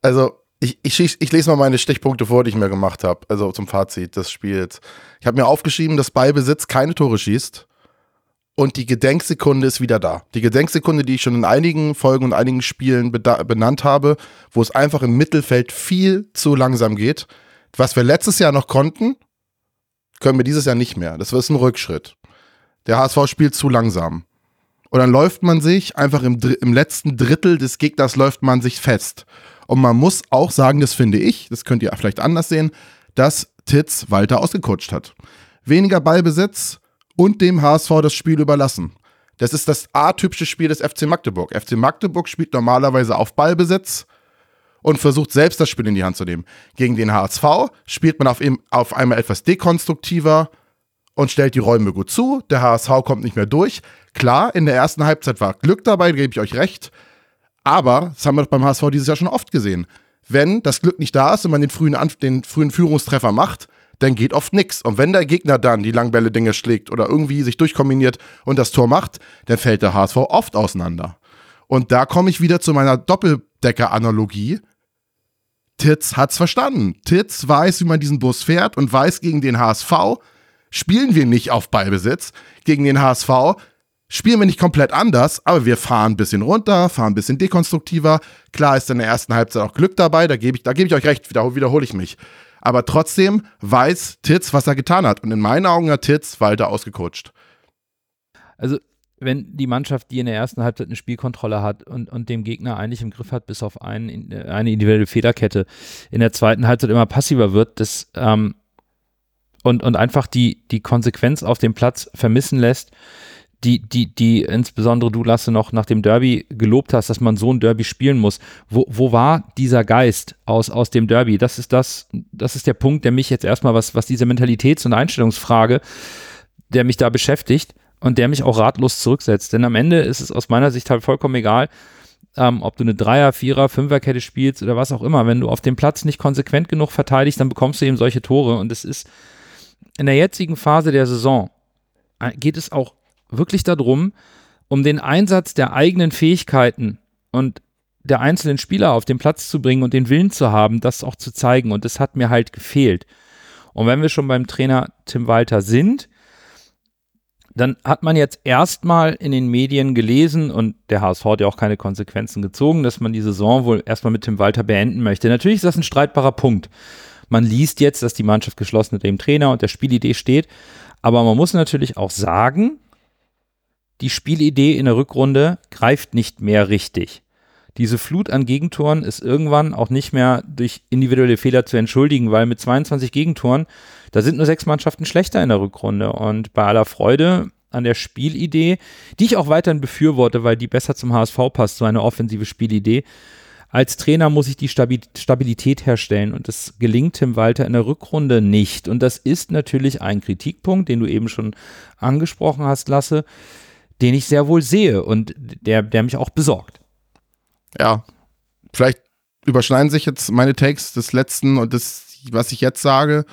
Also, ich, ich, ich lese mal meine Stichpunkte vor, die ich mir gemacht habe, also zum Fazit des Spiels. Ich habe mir aufgeschrieben, dass Ballbesitz keine Tore schießt und die Gedenksekunde ist wieder da. Die Gedenksekunde, die ich schon in einigen Folgen und einigen Spielen benannt habe, wo es einfach im Mittelfeld viel zu langsam geht. Was wir letztes Jahr noch konnten, können wir dieses Jahr nicht mehr. Das ist ein Rückschritt. Der HSV spielt zu langsam. Und dann läuft man sich einfach im, im letzten Drittel des Gegners läuft man sich fest. Und man muss auch sagen, das finde ich, das könnt ihr vielleicht anders sehen, dass Titz Walter ausgecoacht hat. Weniger Ballbesitz und dem HSV das Spiel überlassen. Das ist das atypische Spiel des FC Magdeburg. FC Magdeburg spielt normalerweise auf Ballbesitz und versucht selbst das Spiel in die Hand zu nehmen. Gegen den HSV spielt man auf, auf einmal etwas dekonstruktiver und stellt die Räume gut zu. Der HSV kommt nicht mehr durch. Klar, in der ersten Halbzeit war Glück dabei, gebe ich euch recht. Aber, das haben wir doch beim HSV dieses Jahr schon oft gesehen. Wenn das Glück nicht da ist und man den frühen, den frühen Führungstreffer macht, dann geht oft nichts. Und wenn der Gegner dann die Langbälle-Dinge schlägt oder irgendwie sich durchkombiniert und das Tor macht, dann fällt der HSV oft auseinander. Und da komme ich wieder zu meiner Doppeldecker-Analogie. Titz hat's verstanden. Titz weiß, wie man diesen Bus fährt und weiß, gegen den HSV spielen wir nicht auf Ballbesitz. Gegen den HSV spielen wir nicht komplett anders, aber wir fahren ein bisschen runter, fahren ein bisschen dekonstruktiver. Klar ist in der ersten Halbzeit auch Glück dabei, da gebe ich, geb ich euch recht, wieder, wiederhole ich mich. Aber trotzdem weiß Titz, was er getan hat. Und in meinen Augen hat Titz Walter ausgecoacht. Also, wenn die Mannschaft, die in der ersten Halbzeit eine Spielkontrolle hat und, und dem Gegner eigentlich im Griff hat, bis auf einen, eine individuelle Federkette, in der zweiten Halbzeit immer passiver wird, das ähm, und, und einfach die, die Konsequenz auf dem Platz vermissen lässt, die, die, die insbesondere du, Lasse, noch nach dem Derby gelobt hast, dass man so ein Derby spielen muss. Wo, wo war dieser Geist aus, aus dem Derby? Das ist das, das ist der Punkt, der mich jetzt erstmal, was, was diese Mentalitäts- und Einstellungsfrage, der mich da beschäftigt und der mich auch ratlos zurücksetzt. Denn am Ende ist es aus meiner Sicht halt vollkommen egal, ähm, ob du eine Dreier-, Vierer-, Fünferkette spielst oder was auch immer. Wenn du auf dem Platz nicht konsequent genug verteidigst, dann bekommst du eben solche Tore. Und es ist in der jetzigen Phase der Saison äh, geht es auch wirklich darum, um den Einsatz der eigenen Fähigkeiten und der einzelnen Spieler auf den Platz zu bringen und den Willen zu haben, das auch zu zeigen. Und das hat mir halt gefehlt. Und wenn wir schon beim Trainer Tim Walter sind, dann hat man jetzt erstmal in den Medien gelesen und der HSV hat ja auch keine Konsequenzen gezogen, dass man die Saison wohl erstmal mit Tim Walter beenden möchte. Natürlich ist das ein streitbarer Punkt. Man liest jetzt, dass die Mannschaft geschlossen mit dem Trainer und der Spielidee steht. Aber man muss natürlich auch sagen, die Spielidee in der Rückrunde greift nicht mehr richtig. Diese Flut an Gegentoren ist irgendwann auch nicht mehr durch individuelle Fehler zu entschuldigen, weil mit 22 Gegentoren, da sind nur sechs Mannschaften schlechter in der Rückrunde. Und bei aller Freude an der Spielidee, die ich auch weiterhin befürworte, weil die besser zum HSV passt, so eine offensive Spielidee. Als Trainer muss ich die Stabilität herstellen und das gelingt Tim Walter in der Rückrunde nicht. Und das ist natürlich ein Kritikpunkt, den du eben schon angesprochen hast, Lasse den ich sehr wohl sehe und der, der mich auch besorgt. Ja, vielleicht überschneiden sich jetzt meine Takes des letzten und das, was ich jetzt sage,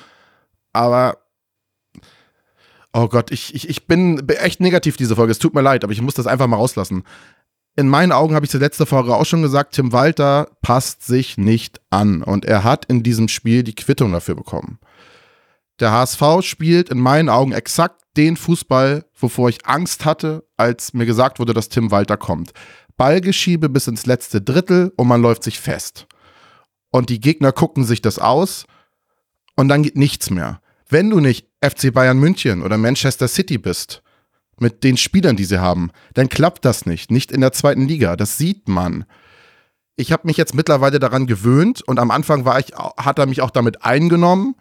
aber oh Gott, ich, ich, ich bin echt negativ diese Folge. Es tut mir leid, aber ich muss das einfach mal rauslassen. In meinen Augen habe ich es letzte Folge auch schon gesagt, Tim Walter passt sich nicht an und er hat in diesem Spiel die Quittung dafür bekommen. Der HSV spielt in meinen Augen exakt den Fußball, wovor ich Angst hatte, als mir gesagt wurde, dass Tim Walter kommt. Ballgeschiebe bis ins letzte Drittel und man läuft sich fest. Und die Gegner gucken sich das aus und dann geht nichts mehr. Wenn du nicht FC Bayern München oder Manchester City bist, mit den Spielern, die sie haben, dann klappt das nicht. Nicht in der zweiten Liga. Das sieht man. Ich habe mich jetzt mittlerweile daran gewöhnt und am Anfang war ich, hat er mich auch damit eingenommen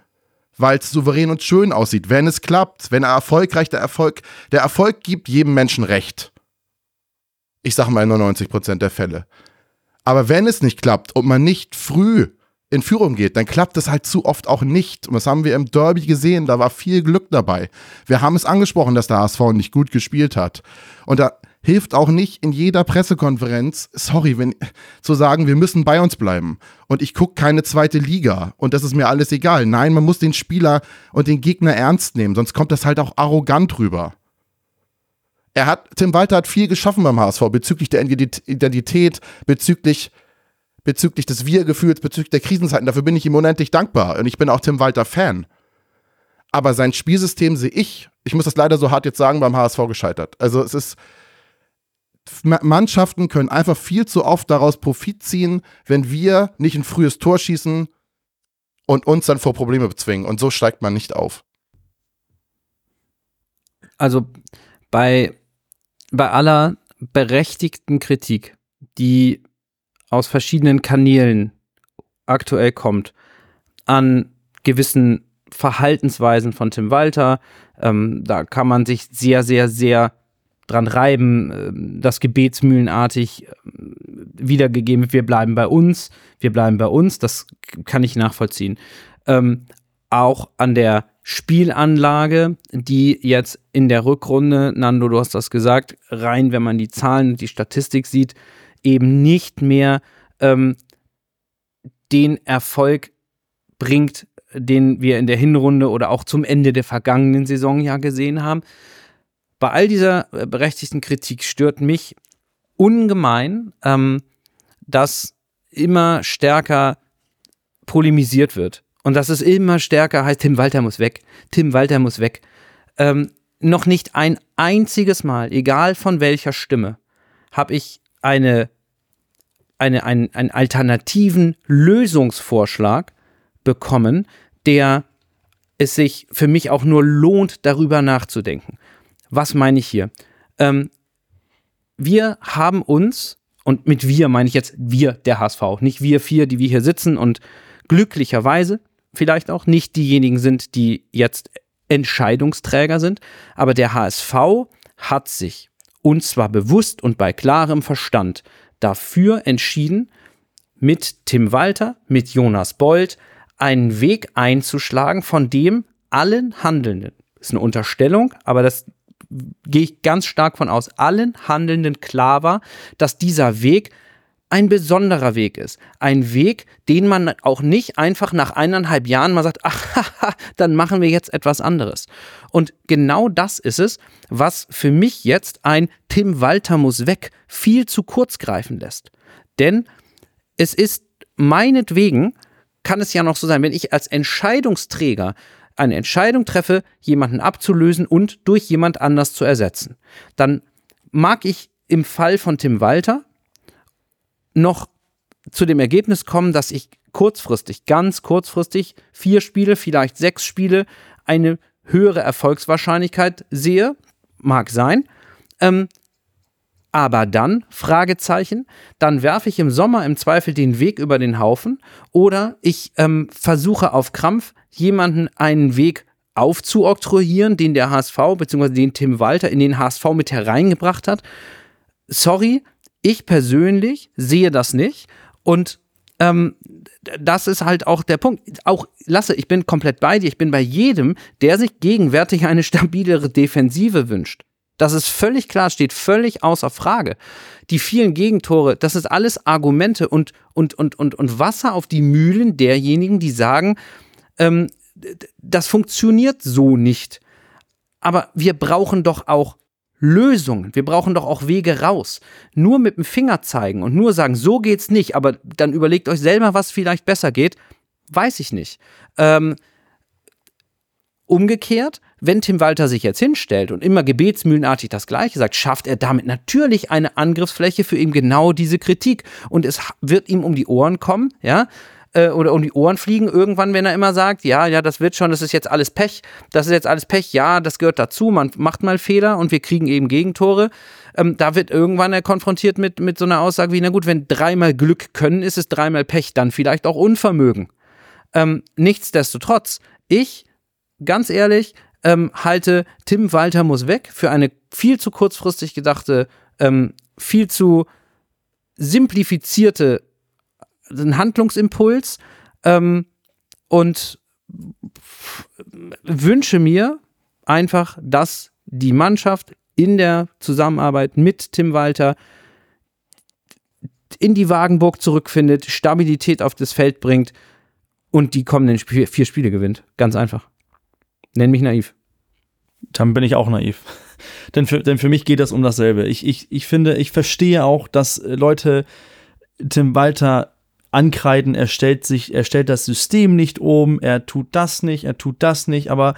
weil es souverän und schön aussieht, wenn es klappt, wenn er erfolgreich der Erfolg, der Erfolg gibt jedem Menschen Recht. Ich sage mal in 99% der Fälle. Aber wenn es nicht klappt und man nicht früh in Führung geht, dann klappt es halt zu oft auch nicht. Und das haben wir im Derby gesehen, da war viel Glück dabei. Wir haben es angesprochen, dass der HSV nicht gut gespielt hat. Und da hilft auch nicht in jeder Pressekonferenz, sorry, wenn, zu sagen, wir müssen bei uns bleiben. Und ich gucke keine zweite Liga und das ist mir alles egal. Nein, man muss den Spieler und den Gegner ernst nehmen, sonst kommt das halt auch arrogant rüber. Er hat, Tim Walter hat viel geschaffen beim HSV bezüglich der Identität, bezüglich bezüglich des Wir-Gefühls, bezüglich der Krisenzeiten. Dafür bin ich ihm unendlich dankbar. Und ich bin auch Tim Walter Fan. Aber sein Spielsystem sehe ich, ich muss das leider so hart jetzt sagen, beim HSV gescheitert. Also es ist, Mannschaften können einfach viel zu oft daraus Profit ziehen, wenn wir nicht ein frühes Tor schießen und uns dann vor Probleme bezwingen. Und so steigt man nicht auf. Also bei, bei aller berechtigten Kritik, die aus verschiedenen Kanälen aktuell kommt an gewissen Verhaltensweisen von Tim Walter. Ähm, da kann man sich sehr, sehr, sehr dran reiben, äh, das gebetsmühlenartig äh, wiedergegeben wir bleiben bei uns, wir bleiben bei uns, das kann ich nachvollziehen. Ähm, auch an der Spielanlage, die jetzt in der Rückrunde, Nando, du hast das gesagt, rein, wenn man die Zahlen und die Statistik sieht, eben nicht mehr ähm, den Erfolg bringt, den wir in der Hinrunde oder auch zum Ende der vergangenen Saison ja gesehen haben. Bei all dieser äh, berechtigten Kritik stört mich ungemein, ähm, dass immer stärker polemisiert wird. Und dass es immer stärker heißt, Tim Walter muss weg, Tim Walter muss weg. Ähm, noch nicht ein einziges Mal, egal von welcher Stimme, habe ich eine, eine, einen, einen alternativen Lösungsvorschlag bekommen, der es sich für mich auch nur lohnt, darüber nachzudenken. Was meine ich hier? Ähm, wir haben uns, und mit wir meine ich jetzt wir, der HSV, nicht wir vier, die wir hier sitzen und glücklicherweise vielleicht auch nicht diejenigen sind, die jetzt Entscheidungsträger sind, aber der HSV hat sich und zwar bewusst und bei klarem Verstand dafür entschieden, mit Tim Walter, mit Jonas Bold einen Weg einzuschlagen, von dem allen Handelnden, ist eine Unterstellung, aber das gehe ich ganz stark von aus, allen Handelnden klar war, dass dieser Weg ein besonderer Weg ist. Ein Weg, den man auch nicht einfach nach eineinhalb Jahren mal sagt, ach, dann machen wir jetzt etwas anderes. Und genau das ist es, was für mich jetzt ein Tim Walter muss weg viel zu kurz greifen lässt. Denn es ist meinetwegen, kann es ja noch so sein, wenn ich als Entscheidungsträger eine Entscheidung treffe, jemanden abzulösen und durch jemand anders zu ersetzen, dann mag ich im Fall von Tim Walter noch zu dem Ergebnis kommen, dass ich kurzfristig, ganz kurzfristig, vier Spiele, vielleicht sechs Spiele, eine höhere Erfolgswahrscheinlichkeit sehe. Mag sein. Ähm, aber dann, Fragezeichen, dann werfe ich im Sommer im Zweifel den Weg über den Haufen oder ich ähm, versuche auf Krampf jemanden einen Weg aufzuoktroyieren, den der HSV bzw. den Tim Walter in den HSV mit hereingebracht hat. Sorry, ich persönlich sehe das nicht und ähm, das ist halt auch der Punkt. Auch Lasse, ich bin komplett bei dir. Ich bin bei jedem, der sich gegenwärtig eine stabilere Defensive wünscht. Das ist völlig klar, steht völlig außer Frage. Die vielen Gegentore, das ist alles Argumente und, und, und, und, und Wasser auf die Mühlen derjenigen, die sagen, ähm, das funktioniert so nicht. Aber wir brauchen doch auch Lösungen. Wir brauchen doch auch Wege raus. Nur mit dem Finger zeigen und nur sagen, so geht's nicht, aber dann überlegt euch selber, was vielleicht besser geht, weiß ich nicht. Ähm, umgekehrt, wenn Tim Walter sich jetzt hinstellt und immer gebetsmühlenartig das Gleiche sagt, schafft er damit natürlich eine Angriffsfläche für ihm genau diese Kritik. Und es wird ihm um die Ohren kommen, ja, äh, oder um die Ohren fliegen irgendwann, wenn er immer sagt, ja, ja, das wird schon, das ist jetzt alles Pech, das ist jetzt alles Pech, ja, das gehört dazu, man macht mal Fehler und wir kriegen eben Gegentore. Ähm, da wird irgendwann er konfrontiert mit, mit so einer Aussage wie, na gut, wenn dreimal Glück können, ist es dreimal Pech, dann vielleicht auch Unvermögen. Ähm, nichtsdestotrotz, ich, ganz ehrlich, ähm, halte Tim Walter muss weg für eine viel zu kurzfristig gedachte, ähm, viel zu simplifizierte einen Handlungsimpuls, Ähm, und wünsche mir einfach, dass die Mannschaft in der Zusammenarbeit mit Tim Walter in die Wagenburg zurückfindet, Stabilität auf das Feld bringt und die kommenden Sp vier Spiele gewinnt. Ganz einfach. Nenn mich naiv. Dann bin ich auch naiv. denn, für, denn für mich geht das um dasselbe. Ich, ich, ich finde, ich verstehe auch, dass Leute Tim Walter ankreiden, er stellt sich, er stellt das System nicht um, er tut das nicht, er tut das nicht, aber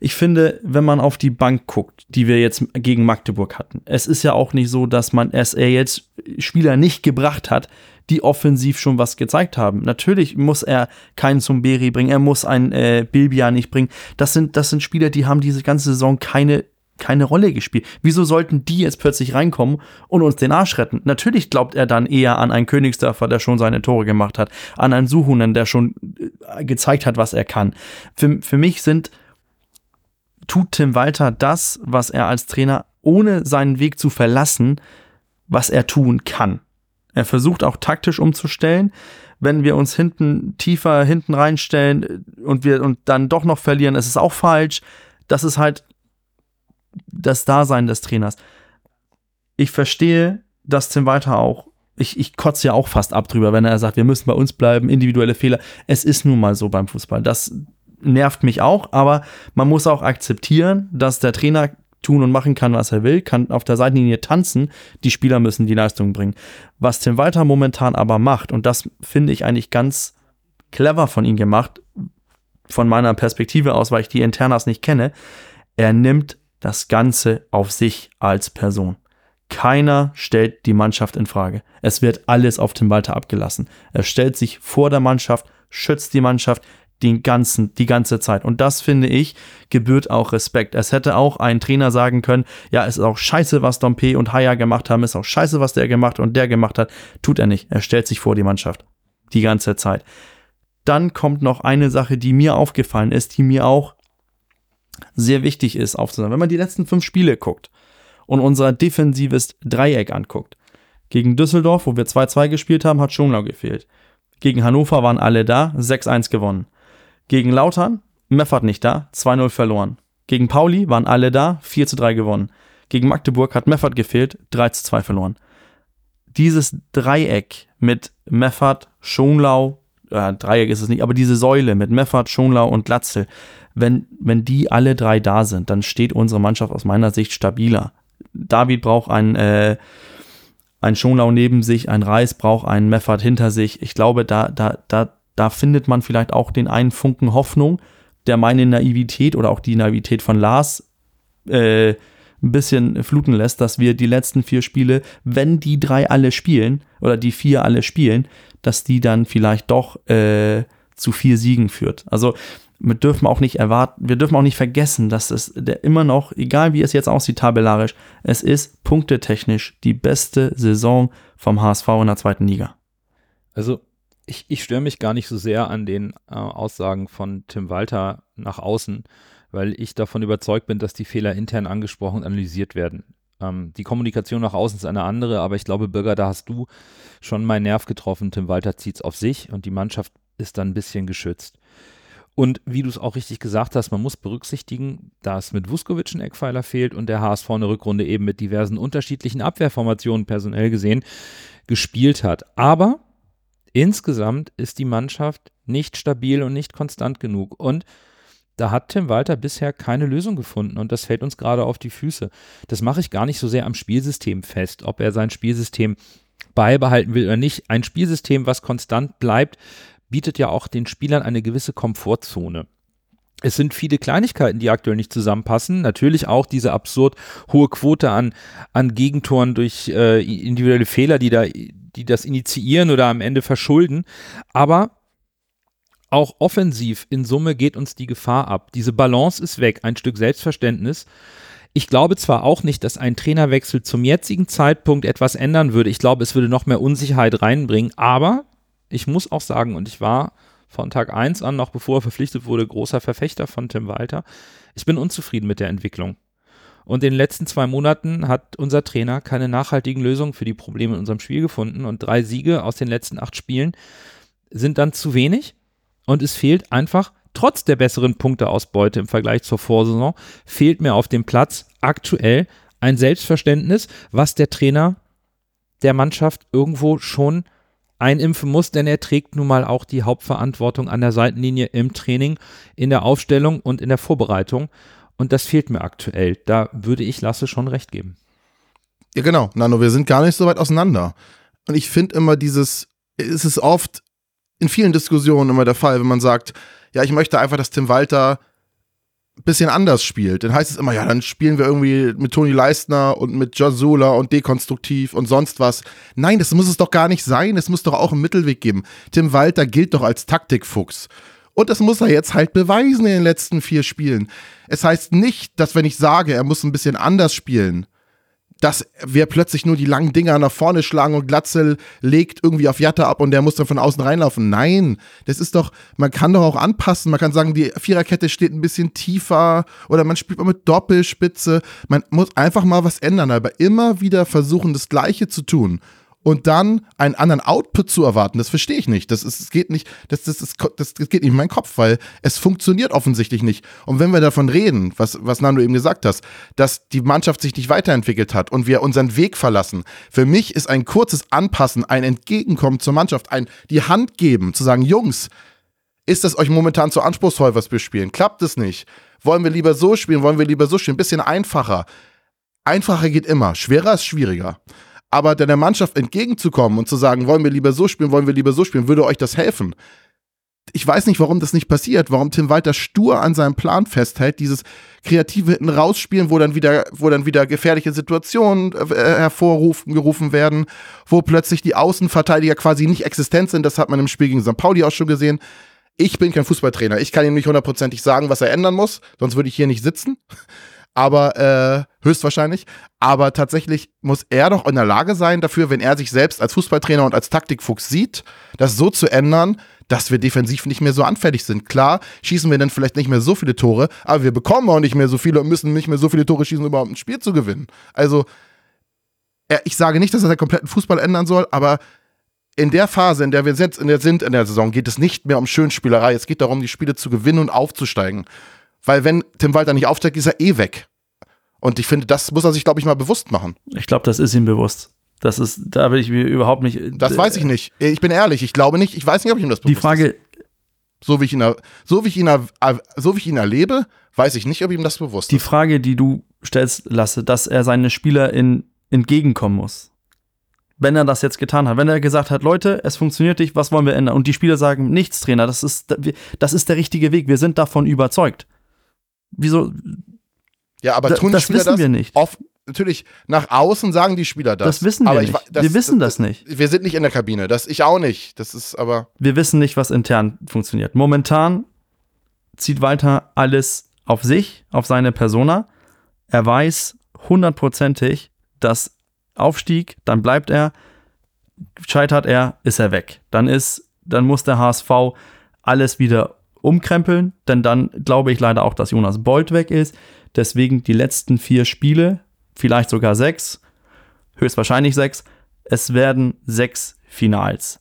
ich finde, wenn man auf die Bank guckt, die wir jetzt gegen Magdeburg hatten, es ist ja auch nicht so, dass man es er jetzt Spieler nicht gebracht hat, die offensiv schon was gezeigt haben. Natürlich muss er keinen zum Beri bringen, er muss einen äh, Bilbia nicht bringen. Das sind, das sind Spieler, die haben diese ganze Saison keine keine Rolle gespielt. Wieso sollten die jetzt plötzlich reinkommen und uns den Arsch retten? Natürlich glaubt er dann eher an einen Königsdörfer, der schon seine Tore gemacht hat, an einen Suhunen, der schon äh, gezeigt hat, was er kann. Für, für mich sind, tut Tim Walter das, was er als Trainer, ohne seinen Weg zu verlassen, was er tun kann. Er versucht auch taktisch umzustellen. Wenn wir uns hinten tiefer hinten reinstellen und wir und dann doch noch verlieren, ist es auch falsch. Das ist halt das Dasein des Trainers. Ich verstehe, dass Tim Walter auch, ich, ich kotze ja auch fast ab drüber, wenn er sagt, wir müssen bei uns bleiben, individuelle Fehler. Es ist nun mal so beim Fußball. Das nervt mich auch, aber man muss auch akzeptieren, dass der Trainer tun und machen kann, was er will, kann auf der Seitenlinie tanzen, die Spieler müssen die Leistung bringen. Was Tim Walter momentan aber macht, und das finde ich eigentlich ganz clever von ihm gemacht, von meiner Perspektive aus, weil ich die Internas nicht kenne, er nimmt das Ganze auf sich als Person. Keiner stellt die Mannschaft in Frage. Es wird alles auf Tim Walter abgelassen. Er stellt sich vor der Mannschaft, schützt die Mannschaft den ganzen, die ganze Zeit. Und das finde ich, gebührt auch Respekt. Es hätte auch ein Trainer sagen können, ja, es ist auch scheiße, was Dompe und Haya gemacht haben, es ist auch scheiße, was der gemacht und der gemacht hat. Tut er nicht. Er stellt sich vor die Mannschaft. Die ganze Zeit. Dann kommt noch eine Sache, die mir aufgefallen ist, die mir auch sehr wichtig ist aufzusagen. Wenn man die letzten fünf Spiele guckt und unser defensives Dreieck anguckt, gegen Düsseldorf, wo wir 2-2 gespielt haben, hat Schonlau gefehlt. Gegen Hannover waren alle da, 6-1 gewonnen. Gegen Lautern, Meffert nicht da, 2-0 verloren. Gegen Pauli waren alle da, 4-3 gewonnen. Gegen Magdeburg hat Meffert gefehlt, 3-2 verloren. Dieses Dreieck mit Meffert, Schonlau, äh, Dreieck ist es nicht, aber diese Säule mit Meffert, Schonlau und Glatzel, wenn, wenn die alle drei da sind, dann steht unsere Mannschaft aus meiner Sicht stabiler. David braucht ein, äh, ein Schonlau neben sich, ein Reis braucht einen Meffert hinter sich. Ich glaube, da, da, da, da findet man vielleicht auch den einen Funken Hoffnung, der meine Naivität oder auch die Naivität von Lars äh, ein bisschen fluten lässt, dass wir die letzten vier Spiele, wenn die drei alle spielen oder die vier alle spielen, dass die dann vielleicht doch äh, zu vier Siegen führt. Also wir dürfen auch nicht erwarten, wir dürfen auch nicht vergessen, dass es der immer noch, egal wie es jetzt aussieht tabellarisch, es ist punktetechnisch die beste Saison vom HSV in der zweiten Liga. Also ich, ich störe mich gar nicht so sehr an den äh, Aussagen von Tim Walter nach außen, weil ich davon überzeugt bin, dass die Fehler intern angesprochen und analysiert werden. Ähm, die Kommunikation nach außen ist eine andere, aber ich glaube, Bürger, da hast du schon meinen Nerv getroffen. Tim Walter zieht es auf sich und die Mannschaft ist dann ein bisschen geschützt. Und wie du es auch richtig gesagt hast, man muss berücksichtigen, dass mit Vuskovic ein Eckpfeiler fehlt und der HSV eine Rückrunde eben mit diversen unterschiedlichen Abwehrformationen personell gesehen gespielt hat. Aber insgesamt ist die Mannschaft nicht stabil und nicht konstant genug. Und da hat Tim Walter bisher keine Lösung gefunden und das fällt uns gerade auf die Füße. Das mache ich gar nicht so sehr am Spielsystem fest, ob er sein Spielsystem beibehalten will oder nicht. Ein Spielsystem, was konstant bleibt, bietet ja auch den Spielern eine gewisse Komfortzone. Es sind viele Kleinigkeiten, die aktuell nicht zusammenpassen. Natürlich auch diese absurd hohe Quote an, an Gegentoren durch äh, individuelle Fehler, die, da, die das initiieren oder am Ende verschulden. Aber auch offensiv in Summe geht uns die Gefahr ab. Diese Balance ist weg, ein Stück Selbstverständnis. Ich glaube zwar auch nicht, dass ein Trainerwechsel zum jetzigen Zeitpunkt etwas ändern würde. Ich glaube, es würde noch mehr Unsicherheit reinbringen. Aber ich muss auch sagen, und ich war von Tag 1 an, noch bevor er verpflichtet wurde, großer Verfechter von Tim Walter. Ich bin unzufrieden mit der Entwicklung. Und in den letzten zwei Monaten hat unser Trainer keine nachhaltigen Lösungen für die Probleme in unserem Spiel gefunden. Und drei Siege aus den letzten acht Spielen sind dann zu wenig. Und es fehlt einfach, trotz der besseren Punkteausbeute im Vergleich zur Vorsaison, fehlt mir auf dem Platz aktuell ein Selbstverständnis, was der Trainer der Mannschaft irgendwo schon einimpfen muss, denn er trägt nun mal auch die Hauptverantwortung an der Seitenlinie im Training, in der Aufstellung und in der Vorbereitung. Und das fehlt mir aktuell. Da würde ich Lasse schon recht geben. Ja, genau. Nano, wir sind gar nicht so weit auseinander. Und ich finde immer dieses, es ist oft in vielen Diskussionen immer der Fall, wenn man sagt, ja, ich möchte einfach, dass Tim Walter ein bisschen anders spielt. Dann heißt es immer, ja, dann spielen wir irgendwie mit Toni Leistner und mit Jasula und dekonstruktiv und sonst was. Nein, das muss es doch gar nicht sein. Es muss doch auch einen Mittelweg geben. Tim Walter gilt doch als Taktikfuchs. Und das muss er jetzt halt beweisen in den letzten vier Spielen. Es heißt nicht, dass wenn ich sage, er muss ein bisschen anders spielen, dass wir plötzlich nur die langen Dinger nach vorne schlagen und Glatzel legt irgendwie auf Jatta ab und der muss dann von außen reinlaufen. Nein, das ist doch, man kann doch auch anpassen. Man kann sagen, die Viererkette steht ein bisschen tiefer oder man spielt mal mit Doppelspitze. Man muss einfach mal was ändern, aber immer wieder versuchen, das Gleiche zu tun und dann einen anderen Output zu erwarten, das verstehe ich nicht. Das, ist, das geht nicht, das, das, das, das, geht nicht in meinen Kopf, weil es funktioniert offensichtlich nicht. Und wenn wir davon reden, was, was Nando eben gesagt hast, dass die Mannschaft sich nicht weiterentwickelt hat und wir unseren Weg verlassen, für mich ist ein kurzes Anpassen, ein Entgegenkommen zur Mannschaft, ein die Hand geben, zu sagen, Jungs, ist es euch momentan zu anspruchsvoll, was wir spielen? Klappt es nicht? Wollen wir lieber so spielen? Wollen wir lieber so spielen? Ein bisschen einfacher. Einfacher geht immer, schwerer ist schwieriger aber der Mannschaft entgegenzukommen und zu sagen, wollen wir lieber so spielen, wollen wir lieber so spielen, würde euch das helfen. Ich weiß nicht, warum das nicht passiert, warum Tim Walter stur an seinem Plan festhält, dieses kreative hinten rausspielen, wo dann wieder, wo dann wieder gefährliche Situationen äh, hervorgerufen werden, wo plötzlich die Außenverteidiger quasi nicht existent sind. Das hat man im Spiel gegen St. Pauli auch schon gesehen. Ich bin kein Fußballtrainer. Ich kann ihm nicht hundertprozentig sagen, was er ändern muss, sonst würde ich hier nicht sitzen aber äh, höchstwahrscheinlich. Aber tatsächlich muss er doch in der Lage sein dafür, wenn er sich selbst als Fußballtrainer und als Taktikfuchs sieht, das so zu ändern, dass wir defensiv nicht mehr so anfällig sind. Klar, schießen wir dann vielleicht nicht mehr so viele Tore, aber wir bekommen auch nicht mehr so viele und müssen nicht mehr so viele Tore schießen, um überhaupt ein Spiel zu gewinnen. Also, ich sage nicht, dass er den kompletten Fußball ändern soll, aber in der Phase, in der wir jetzt in der sind in der Saison, geht es nicht mehr um Schönspielerei. Es geht darum, die Spiele zu gewinnen und aufzusteigen. Weil wenn Tim Walter nicht aufsteigt, ist er eh weg. Und ich finde, das muss er sich, glaube ich, mal bewusst machen. Ich glaube, das ist ihm bewusst. Das ist, da will ich mir überhaupt nicht. Das weiß ich nicht. Ich bin ehrlich, ich glaube nicht, ich weiß nicht, ob ich ihm das bewusst Die Frage. Ist. So wie ich ihn, so wie ich ihn, so wie ich ihn erlebe, weiß ich nicht, ob ihm das bewusst die ist. Die Frage, die du stellst, Lasse, dass er seine Spieler in, entgegenkommen muss. Wenn er das jetzt getan hat, wenn er gesagt hat, Leute, es funktioniert nicht, was wollen wir ändern? Und die Spieler sagen, nichts, Trainer, das ist, das ist der richtige Weg, wir sind davon überzeugt wieso? Ja, aber tun das wissen das wir nicht. Oft, natürlich, nach außen sagen die Spieler das. Das wissen wir aber nicht. Ich, das, wir wissen das, das, nicht. Wir sind nicht in der Kabine. Das ich auch nicht. Das ist aber. Wir wissen nicht, was intern funktioniert. Momentan zieht Walter alles auf sich, auf seine Persona. Er weiß hundertprozentig, dass Aufstieg, dann bleibt er, scheitert er, ist er weg. Dann ist, dann muss der HSV alles wieder umkrempeln, denn dann glaube ich leider auch, dass Jonas Bolt weg ist. Deswegen die letzten vier Spiele, vielleicht sogar sechs, höchstwahrscheinlich sechs. Es werden sechs Finals.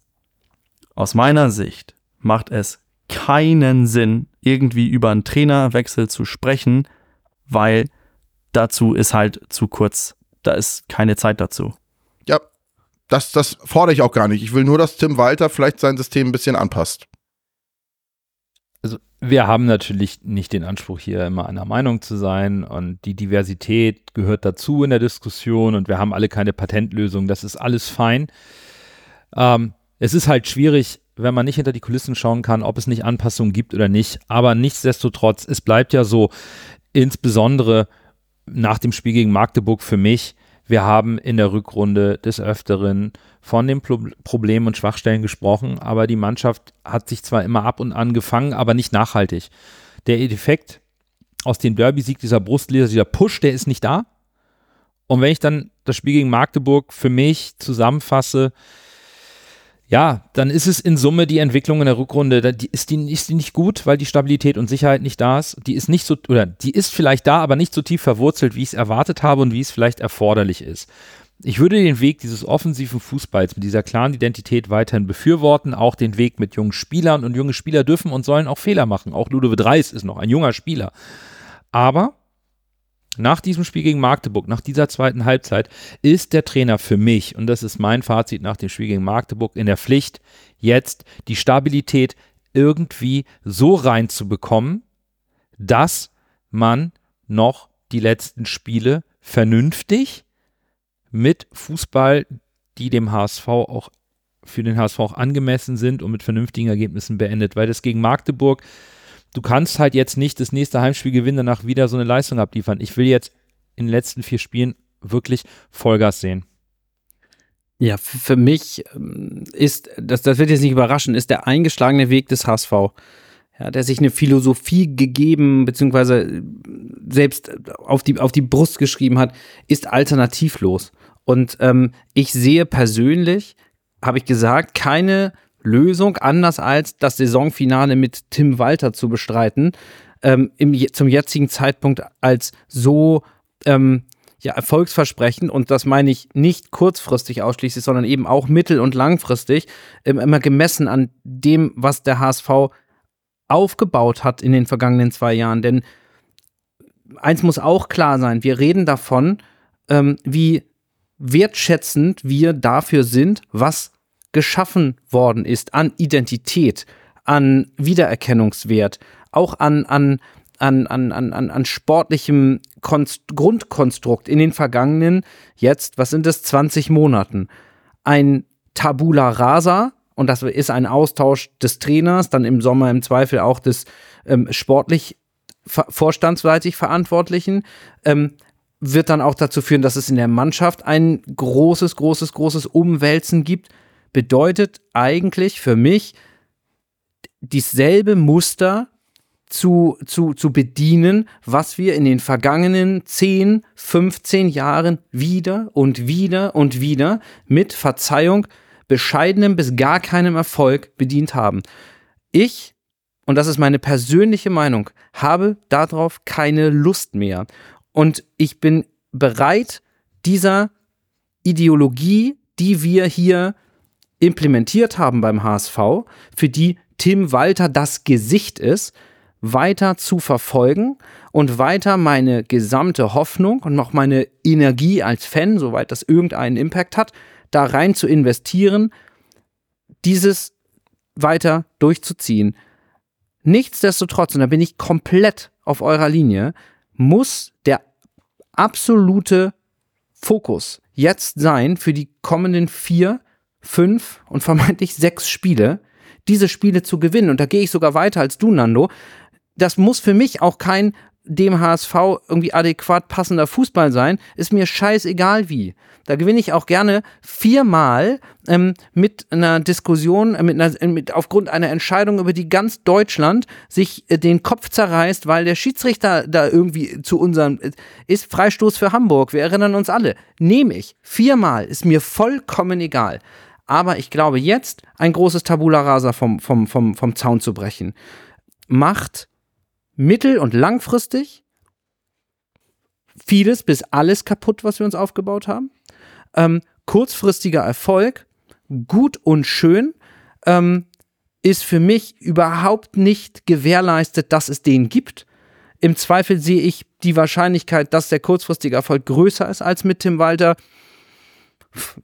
Aus meiner Sicht macht es keinen Sinn, irgendwie über einen Trainerwechsel zu sprechen, weil dazu ist halt zu kurz. Da ist keine Zeit dazu. Ja, das, das fordere ich auch gar nicht. Ich will nur, dass Tim Walter vielleicht sein System ein bisschen anpasst also wir haben natürlich nicht den Anspruch, hier immer einer Meinung zu sein und die Diversität gehört dazu in der Diskussion und wir haben alle keine Patentlösung, das ist alles fein. Ähm, es ist halt schwierig, wenn man nicht hinter die Kulissen schauen kann, ob es nicht Anpassungen gibt oder nicht, aber nichtsdestotrotz, es bleibt ja so, insbesondere nach dem Spiel gegen Magdeburg für mich, wir haben in der Rückrunde des Öfteren von den Pro Problemen und Schwachstellen gesprochen, aber die Mannschaft hat sich zwar immer ab und an gefangen, aber nicht nachhaltig. Der Effekt aus dem Derby-Sieg, dieser Brustleser, dieser Push, der ist nicht da. Und wenn ich dann das Spiel gegen Magdeburg für mich zusammenfasse, ja, dann ist es in Summe die Entwicklung in der Rückrunde, die ist, die, ist die nicht gut, weil die Stabilität und Sicherheit nicht da ist. Die ist nicht so, oder die ist vielleicht da, aber nicht so tief verwurzelt, wie ich es erwartet habe und wie es vielleicht erforderlich ist. ich würde den Weg dieses offensiven Fußballs mit dieser klaren Identität weiterhin befürworten, auch den Weg mit jungen Spielern und junge Spieler dürfen und sollen auch Fehler machen. Auch Ludovic Reis ist noch ein junger Spieler. Aber nach diesem Spiel gegen Magdeburg, nach dieser zweiten Halbzeit, ist der Trainer für mich, und das ist mein Fazit nach dem Spiel gegen Magdeburg, in der Pflicht, jetzt die Stabilität irgendwie so reinzubekommen, dass man noch die letzten Spiele vernünftig mit Fußball, die dem HSV auch für den HSV auch angemessen sind und mit vernünftigen Ergebnissen beendet, weil das gegen Magdeburg, du kannst halt jetzt nicht das nächste Heimspiel gewinnen, danach wieder so eine Leistung abliefern. Ich will jetzt in den letzten vier Spielen wirklich Vollgas sehen. Ja, für mich ähm, ist, das, das wird jetzt nicht überraschen, ist der eingeschlagene Weg des HSV. Ja, der sich eine Philosophie gegeben, beziehungsweise selbst auf die, auf die Brust geschrieben hat, ist alternativlos. Und ähm, ich sehe persönlich, habe ich gesagt, keine Lösung anders als das Saisonfinale mit Tim Walter zu bestreiten, ähm, im, zum jetzigen Zeitpunkt als so ähm, ja, erfolgsversprechend und das meine ich nicht kurzfristig ausschließlich, sondern eben auch mittel- und langfristig, ähm, immer gemessen an dem, was der HSV aufgebaut hat in den vergangenen zwei Jahren. Denn eins muss auch klar sein, wir reden davon, ähm, wie wertschätzend wir dafür sind, was geschaffen worden ist an Identität, an Wiedererkennungswert, auch an, an, an, an, an, an sportlichem Konst Grundkonstrukt in den vergangenen, jetzt, was sind es, 20 Monaten. Ein Tabula Rasa, und das ist ein Austausch des Trainers, dann im Sommer im Zweifel auch des ähm, sportlich vorstandsseitig Verantwortlichen, ähm, wird dann auch dazu führen, dass es in der Mannschaft ein großes, großes, großes Umwälzen gibt. Bedeutet eigentlich für mich dieselbe Muster zu, zu, zu bedienen, was wir in den vergangenen 10, 15 Jahren wieder und wieder und wieder mit Verzeihung, bescheidenem bis gar keinem Erfolg bedient haben. Ich, und das ist meine persönliche Meinung, habe darauf keine Lust mehr. Und ich bin bereit, dieser Ideologie, die wir hier implementiert haben beim HSV, für die Tim Walter das Gesicht ist, weiter zu verfolgen und weiter meine gesamte Hoffnung und noch meine Energie als Fan, soweit das irgendeinen Impact hat, da rein zu investieren, dieses weiter durchzuziehen. Nichtsdestotrotz, und da bin ich komplett auf eurer Linie, muss der absolute Fokus jetzt sein für die kommenden vier, fünf und vermeintlich [LAUGHS] sechs Spiele, diese Spiele zu gewinnen. Und da gehe ich sogar weiter als du, Nando das muss für mich auch kein dem HSV irgendwie adäquat passender Fußball sein, ist mir scheißegal wie. Da gewinne ich auch gerne viermal ähm, mit einer Diskussion, äh, mit einer, äh, mit, aufgrund einer Entscheidung, über die ganz Deutschland sich äh, den Kopf zerreißt, weil der Schiedsrichter da irgendwie zu unserem äh, ist Freistoß für Hamburg. Wir erinnern uns alle. Nehme ich. Viermal ist mir vollkommen egal. Aber ich glaube jetzt ein großes Tabula Rasa vom, vom, vom, vom Zaun zu brechen. Macht mittel- und langfristig vieles bis alles kaputt, was wir uns aufgebaut haben. Ähm, kurzfristiger Erfolg, gut und schön, ähm, ist für mich überhaupt nicht gewährleistet, dass es den gibt. Im Zweifel sehe ich die Wahrscheinlichkeit, dass der kurzfristige Erfolg größer ist als mit Tim Walter.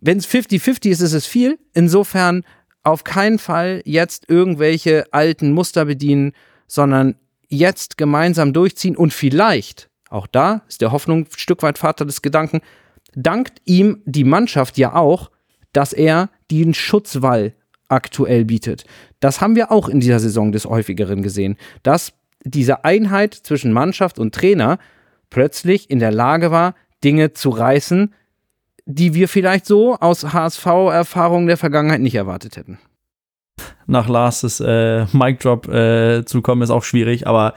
Wenn es 50-50 ist, ist es viel. Insofern auf keinen Fall jetzt irgendwelche alten Muster bedienen, sondern jetzt gemeinsam durchziehen und vielleicht, auch da ist der Hoffnung ein Stück weit Vater des Gedanken, dankt ihm die Mannschaft ja auch, dass er den Schutzwall aktuell bietet. Das haben wir auch in dieser Saison des häufigeren gesehen, dass diese Einheit zwischen Mannschaft und Trainer plötzlich in der Lage war, Dinge zu reißen, die wir vielleicht so aus HSV-Erfahrungen der Vergangenheit nicht erwartet hätten nach Lars' äh, Mic Drop äh, zu kommen, ist auch schwierig, aber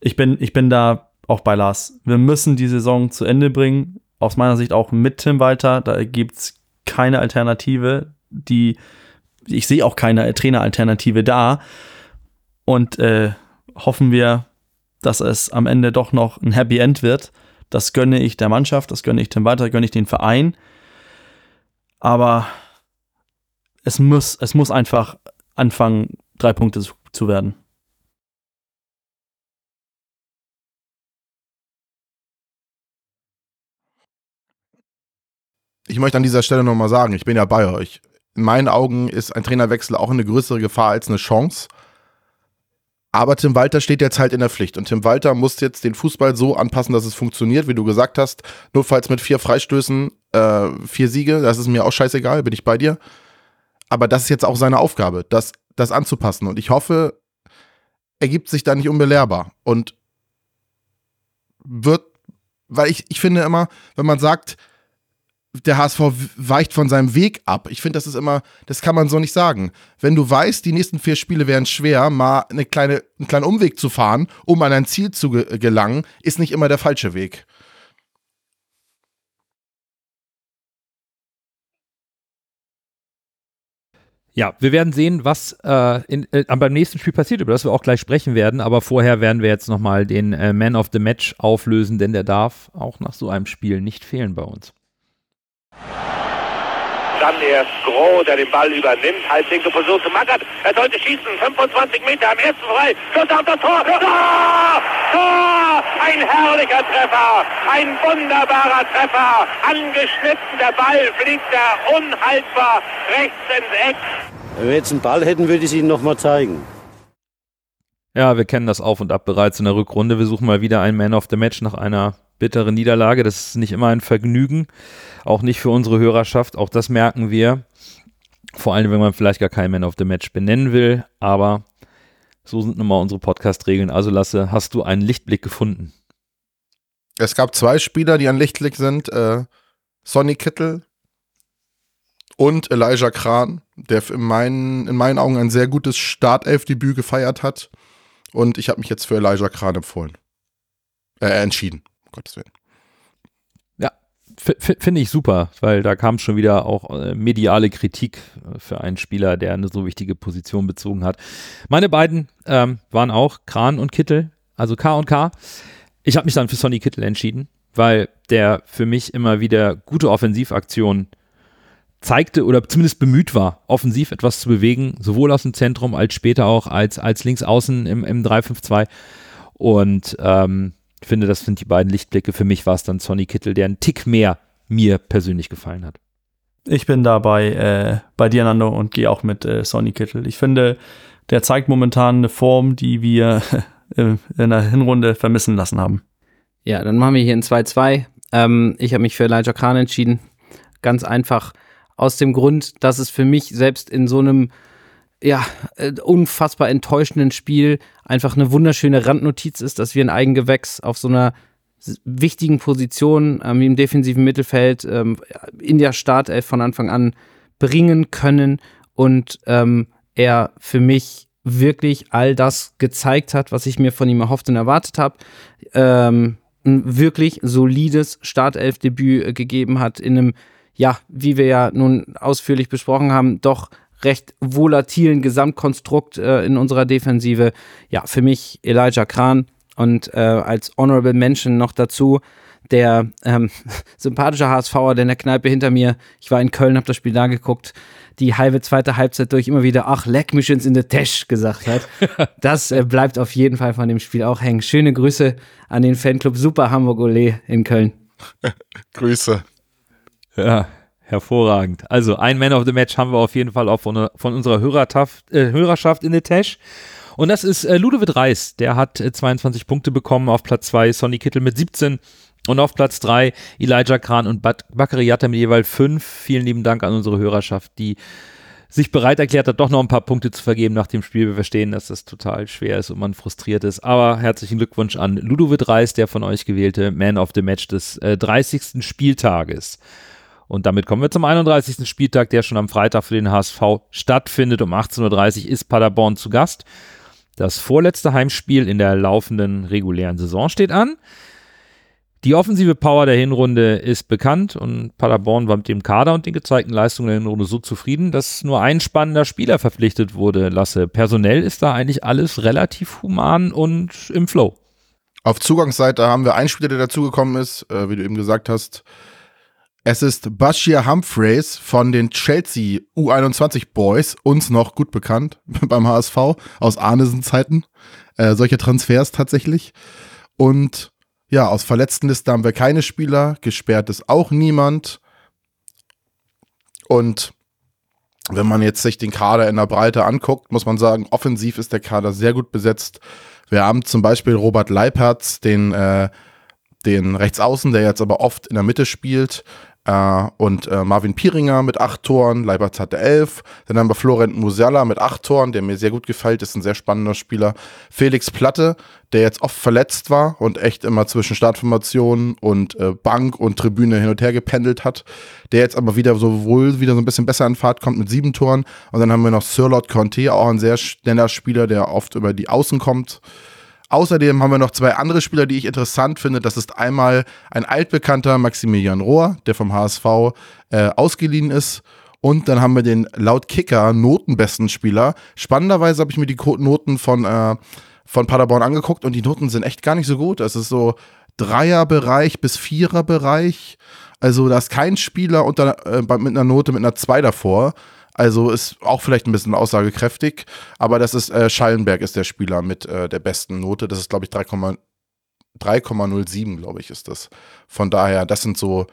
ich bin, ich bin da auch bei Lars. Wir müssen die Saison zu Ende bringen. Aus meiner Sicht auch mit Tim Walter. Da gibt es keine Alternative. Die, ich sehe auch keine Traineralternative da. Und äh, hoffen wir, dass es am Ende doch noch ein Happy End wird. Das gönne ich der Mannschaft, das gönne ich Tim Walter, gönne ich den Verein. Aber es muss, es muss einfach anfangen, drei Punkte zu, zu werden. Ich möchte an dieser Stelle nochmal sagen, ich bin ja bei euch. In meinen Augen ist ein Trainerwechsel auch eine größere Gefahr als eine Chance. Aber Tim Walter steht jetzt halt in der Pflicht. Und Tim Walter muss jetzt den Fußball so anpassen, dass es funktioniert, wie du gesagt hast. Nur falls mit vier Freistößen, äh, vier Siege, das ist mir auch scheißegal, bin ich bei dir. Aber das ist jetzt auch seine Aufgabe, das, das anzupassen. Und ich hoffe, er gibt sich da nicht unbelehrbar. Und wird, weil ich, ich finde immer, wenn man sagt, der HSV weicht von seinem Weg ab. Ich finde, das ist immer, das kann man so nicht sagen. Wenn du weißt, die nächsten vier Spiele wären schwer, mal eine kleine, einen kleinen Umweg zu fahren, um an ein Ziel zu ge gelangen, ist nicht immer der falsche Weg. Ja, wir werden sehen, was äh, in, äh, beim nächsten Spiel passiert, über das wir auch gleich sprechen werden. Aber vorher werden wir jetzt nochmal den äh, Man of the Match auflösen, denn der darf auch nach so einem Spiel nicht fehlen bei uns. Dann erst Groh, der den Ball übernimmt, halblinke Position zu Mackert. Er sollte schießen, 25 Meter am ersten frei. Schuss auf das Tor. Tor! Tor! Ein herrlicher Treffer, ein wunderbarer Treffer. Angeschnitten, der Ball fliegt er unhaltbar rechts ins Eck. Wenn wir jetzt einen Ball hätten, würde ich es Ihnen nochmal zeigen. Ja, wir kennen das Auf und Ab bereits in der Rückrunde. Wir suchen mal wieder einen Man of the Match nach einer bittere Niederlage. Das ist nicht immer ein Vergnügen, auch nicht für unsere Hörerschaft. Auch das merken wir. Vor allem, wenn man vielleicht gar keinen Man of the Match benennen will. Aber so sind nun mal unsere Podcast-Regeln. Also Lasse, hast du einen Lichtblick gefunden? Es gab zwei Spieler, die ein Lichtblick sind. Äh, Sonny Kittel und Elijah Kran, der in meinen, in meinen Augen ein sehr gutes Startelfdebüt gefeiert hat. Und ich habe mich jetzt für Elijah Kran empfohlen. Äh, entschieden. Gottes Willen. Ja, finde ich super, weil da kam schon wieder auch äh, mediale Kritik äh, für einen Spieler, der eine so wichtige Position bezogen hat. Meine beiden ähm, waren auch Kran und Kittel, also K und K. Ich habe mich dann für Sonny Kittel entschieden, weil der für mich immer wieder gute Offensivaktionen zeigte oder zumindest bemüht war, offensiv etwas zu bewegen, sowohl aus dem Zentrum als später auch als, als links außen im, im 3-5-2. Und ähm, ich finde, das sind die beiden Lichtblicke. Für mich war es dann Sonny Kittel, der einen Tick mehr mir persönlich gefallen hat. Ich bin da bei, äh, bei dir, Nando, und gehe auch mit äh, Sonny Kittel. Ich finde, der zeigt momentan eine Form, die wir [LAUGHS] in der Hinrunde vermissen lassen haben. Ja, dann machen wir hier ein 2-2. Ähm, ich habe mich für Elijah Khan entschieden. Ganz einfach aus dem Grund, dass es für mich selbst in so einem ja, äh, unfassbar enttäuschenden Spiel einfach eine wunderschöne Randnotiz ist, dass wir ein Eigengewächs auf so einer wichtigen Position ähm, im defensiven Mittelfeld ähm, in der Startelf von Anfang an bringen können und ähm, er für mich wirklich all das gezeigt hat, was ich mir von ihm erhofft und erwartet habe. Ähm, ein wirklich solides Startelfdebüt äh, gegeben hat in einem, ja, wie wir ja nun ausführlich besprochen haben, doch recht volatilen Gesamtkonstrukt äh, in unserer Defensive. Ja, für mich Elijah Kran und äh, als Honorable Mention noch dazu der ähm, [LAUGHS] sympathische HSVer, der in der Kneipe hinter mir, ich war in Köln, habe das Spiel da geguckt, die halbe zweite Halbzeit durch immer wieder, ach, leck mich ins in the Tash gesagt hat. [LAUGHS] Das äh, bleibt auf jeden Fall von dem Spiel auch hängen. Schöne Grüße an den Fanclub Super Hamburg Ole in Köln. [LAUGHS] Grüße. Ja, Hervorragend. Also ein Man of the Match haben wir auf jeden Fall auch von, von unserer Hörertaft, äh, Hörerschaft in der Tash. Und das ist äh, Ludovic Reis. Der hat äh, 22 Punkte bekommen. Auf Platz 2 Sonny Kittel mit 17. Und auf Platz 3 Elijah Kran und Bak Bakary Yatta mit jeweils 5. Vielen lieben Dank an unsere Hörerschaft, die sich bereit erklärt hat, doch noch ein paar Punkte zu vergeben nach dem Spiel. Wir verstehen, dass das total schwer ist und man frustriert ist. Aber herzlichen Glückwunsch an Ludovic Reis, der von euch gewählte Man of the Match des äh, 30. Spieltages. Und damit kommen wir zum 31. Spieltag, der schon am Freitag für den HSV stattfindet. Um 18.30 Uhr ist Paderborn zu Gast. Das vorletzte Heimspiel in der laufenden regulären Saison steht an. Die offensive Power der Hinrunde ist bekannt und Paderborn war mit dem Kader und den gezeigten Leistungen der Hinrunde so zufrieden, dass nur ein spannender Spieler verpflichtet wurde. Lasse, personell ist da eigentlich alles relativ human und im Flow. Auf Zugangsseite haben wir einen Spieler, der dazugekommen ist, äh, wie du eben gesagt hast, Es ist Bashir Humphreys von den Chelsea U21 Boys, uns noch gut bekannt [LAUGHS] beim HSV aus Arnesen-Zeiten. Äh, solche Transfers tatsächlich. Und ja, aus Verletztenliste haben wir keine Spieler, gesperrt ist auch niemand. Und wenn man jetzt sich den Kader in der Breite anguckt, muss man sagen, offensiv ist der Kader sehr gut besetzt. Wir haben zum Beispiel Robert Leipertz, den, äh, den Rechtsaußen, der jetzt aber oft in der Mitte spielt. Äh, und äh, Marvin Pieringer mit acht Toren, Leipertz hatte elf. Dann haben wir Florent Musiala mit acht Toren, der mir sehr gut gefällt, ist ein sehr spannender Spieler. Felix Platte, der jetzt oft verletzt war und echt immer zwischen Startformation und äh, Bank und Tribüne hin und her gependelt hat. Der jetzt aber wieder so wohl wieder so ein bisschen besser in Fahrt kommt mit sieben Toren. Und dann haben wir noch Sir Lord Conte, auch ein sehr schneller Spieler, der oft über die Außen kommt. Außerdem haben wir noch zwei andere Spieler, die ich interessant finde. Das ist einmal ein altbekannter Maximilian Rohr, der vom HSV äh, ausgeliehen ist. Und dann haben wir den laut Kicker notenbesten Spieler. Spannenderweise habe ich mir die Noten von, äh, von Paderborn angeguckt und die Noten sind echt gar nicht so gut. Es ist so Dreierbereich bis Viererbereich. Also da ist kein Spieler unter, äh, mit einer Note mit einer 2 davor. Also ist auch vielleicht ein bisschen aussagekräftig, aber das ist äh, Schallenberg ist der Spieler mit äh, der besten Note. Das ist, glaube ich, 3,07, glaube ich, ist das. Von daher, das sind so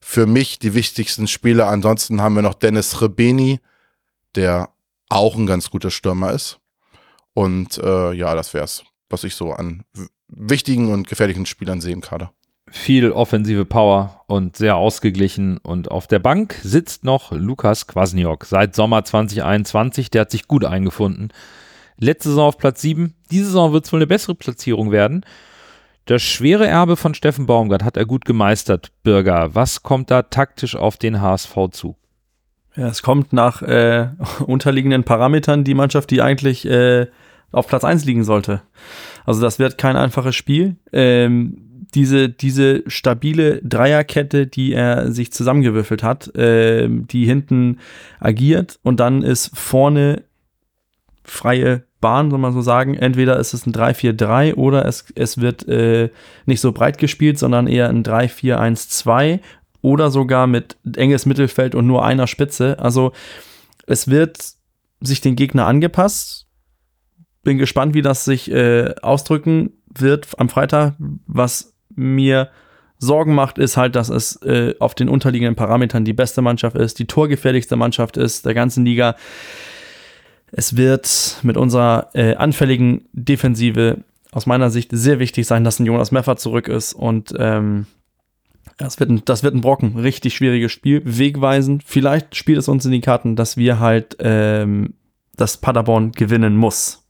für mich die wichtigsten Spieler. Ansonsten haben wir noch Dennis Rebeni, der auch ein ganz guter Stürmer ist. Und äh, ja, das wäre es, was ich so an wichtigen und gefährlichen Spielern sehen kann viel offensive Power und sehr ausgeglichen. Und auf der Bank sitzt noch Lukas Kwasniok seit Sommer 2021. Der hat sich gut eingefunden. Letzte Saison auf Platz 7. Diese Saison wird es wohl eine bessere Platzierung werden. Das schwere Erbe von Steffen Baumgart hat er gut gemeistert, Bürger. Was kommt da taktisch auf den HSV zu? Ja, es kommt nach äh, [LAUGHS] unterliegenden Parametern die Mannschaft, die eigentlich äh, auf Platz 1 liegen sollte. Also das wird kein einfaches Spiel. Ähm, diese, diese stabile Dreierkette, die er sich zusammengewürfelt hat, äh, die hinten agiert und dann ist vorne freie Bahn, soll man so sagen. Entweder ist es ein 3-4-3 oder es, es wird äh, nicht so breit gespielt, sondern eher ein 3-4-1-2 oder sogar mit enges Mittelfeld und nur einer Spitze. Also es wird sich den Gegner angepasst. Bin gespannt, wie das sich äh, ausdrücken wird am Freitag, was mir Sorgen macht, ist halt, dass es äh, auf den unterliegenden Parametern die beste Mannschaft ist, die torgefährlichste Mannschaft ist der ganzen Liga. Es wird mit unserer äh, anfälligen Defensive aus meiner Sicht sehr wichtig sein, dass ein Jonas Meffer zurück ist und ähm, das wird, ein, das wird ein Brocken, richtig schwieriges Spiel, wegweisend. Vielleicht spielt es uns in die Karten, dass wir halt ähm, das Paderborn gewinnen muss.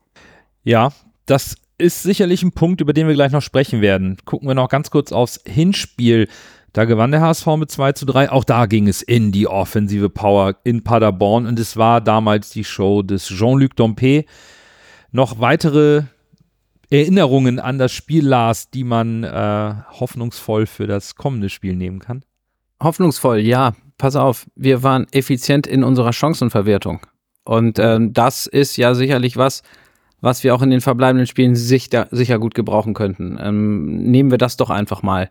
Ja, das ist sicherlich ein Punkt, über den wir gleich noch sprechen werden. Gucken wir noch ganz kurz aufs Hinspiel. Da gewann der HSV mit 2 zu 3. Auch da ging es in die offensive Power in Paderborn und es war damals die Show des Jean-Luc Dompe. Noch weitere Erinnerungen an das Spiel, Lars, die man äh, hoffnungsvoll für das kommende Spiel nehmen kann? Hoffnungsvoll, ja. Pass auf, wir waren effizient in unserer Chancenverwertung. Und ähm, das ist ja sicherlich was, was wir auch in den verbleibenden Spielen sicher, sicher gut gebrauchen könnten. Ähm, nehmen wir das doch einfach mal.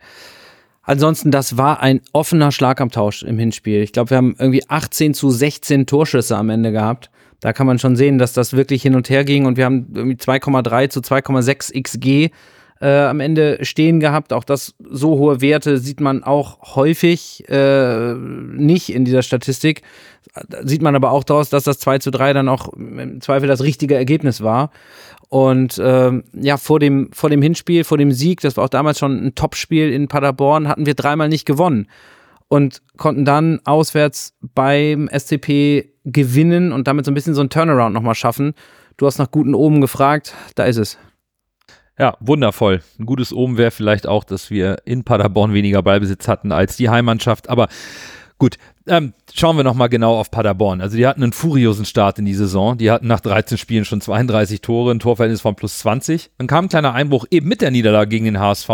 Ansonsten, das war ein offener Schlagabtausch im Hinspiel. Ich glaube, wir haben irgendwie 18 zu 16 Torschüsse am Ende gehabt. Da kann man schon sehen, dass das wirklich hin und her ging und wir haben irgendwie 2,3 zu 2,6 XG äh, am Ende stehen gehabt. Auch das so hohe Werte sieht man auch häufig äh, nicht in dieser Statistik sieht man aber auch daraus, dass das 2 zu 3 dann auch im Zweifel das richtige Ergebnis war. Und ähm, ja, vor dem, vor dem Hinspiel, vor dem Sieg, das war auch damals schon ein Topspiel in Paderborn, hatten wir dreimal nicht gewonnen und konnten dann auswärts beim SCP gewinnen und damit so ein bisschen so ein Turnaround nochmal schaffen. Du hast nach guten Oben gefragt, da ist es. Ja, wundervoll. Ein gutes Oben wäre vielleicht auch, dass wir in Paderborn weniger Ballbesitz hatten als die Heimmannschaft. Aber Gut, ähm, schauen wir nochmal genau auf Paderborn. Also die hatten einen furiosen Start in die Saison. Die hatten nach 13 Spielen schon 32 Tore, ein Torverhältnis von plus 20. Dann kam ein kleiner Einbruch eben mit der Niederlage gegen den HSV.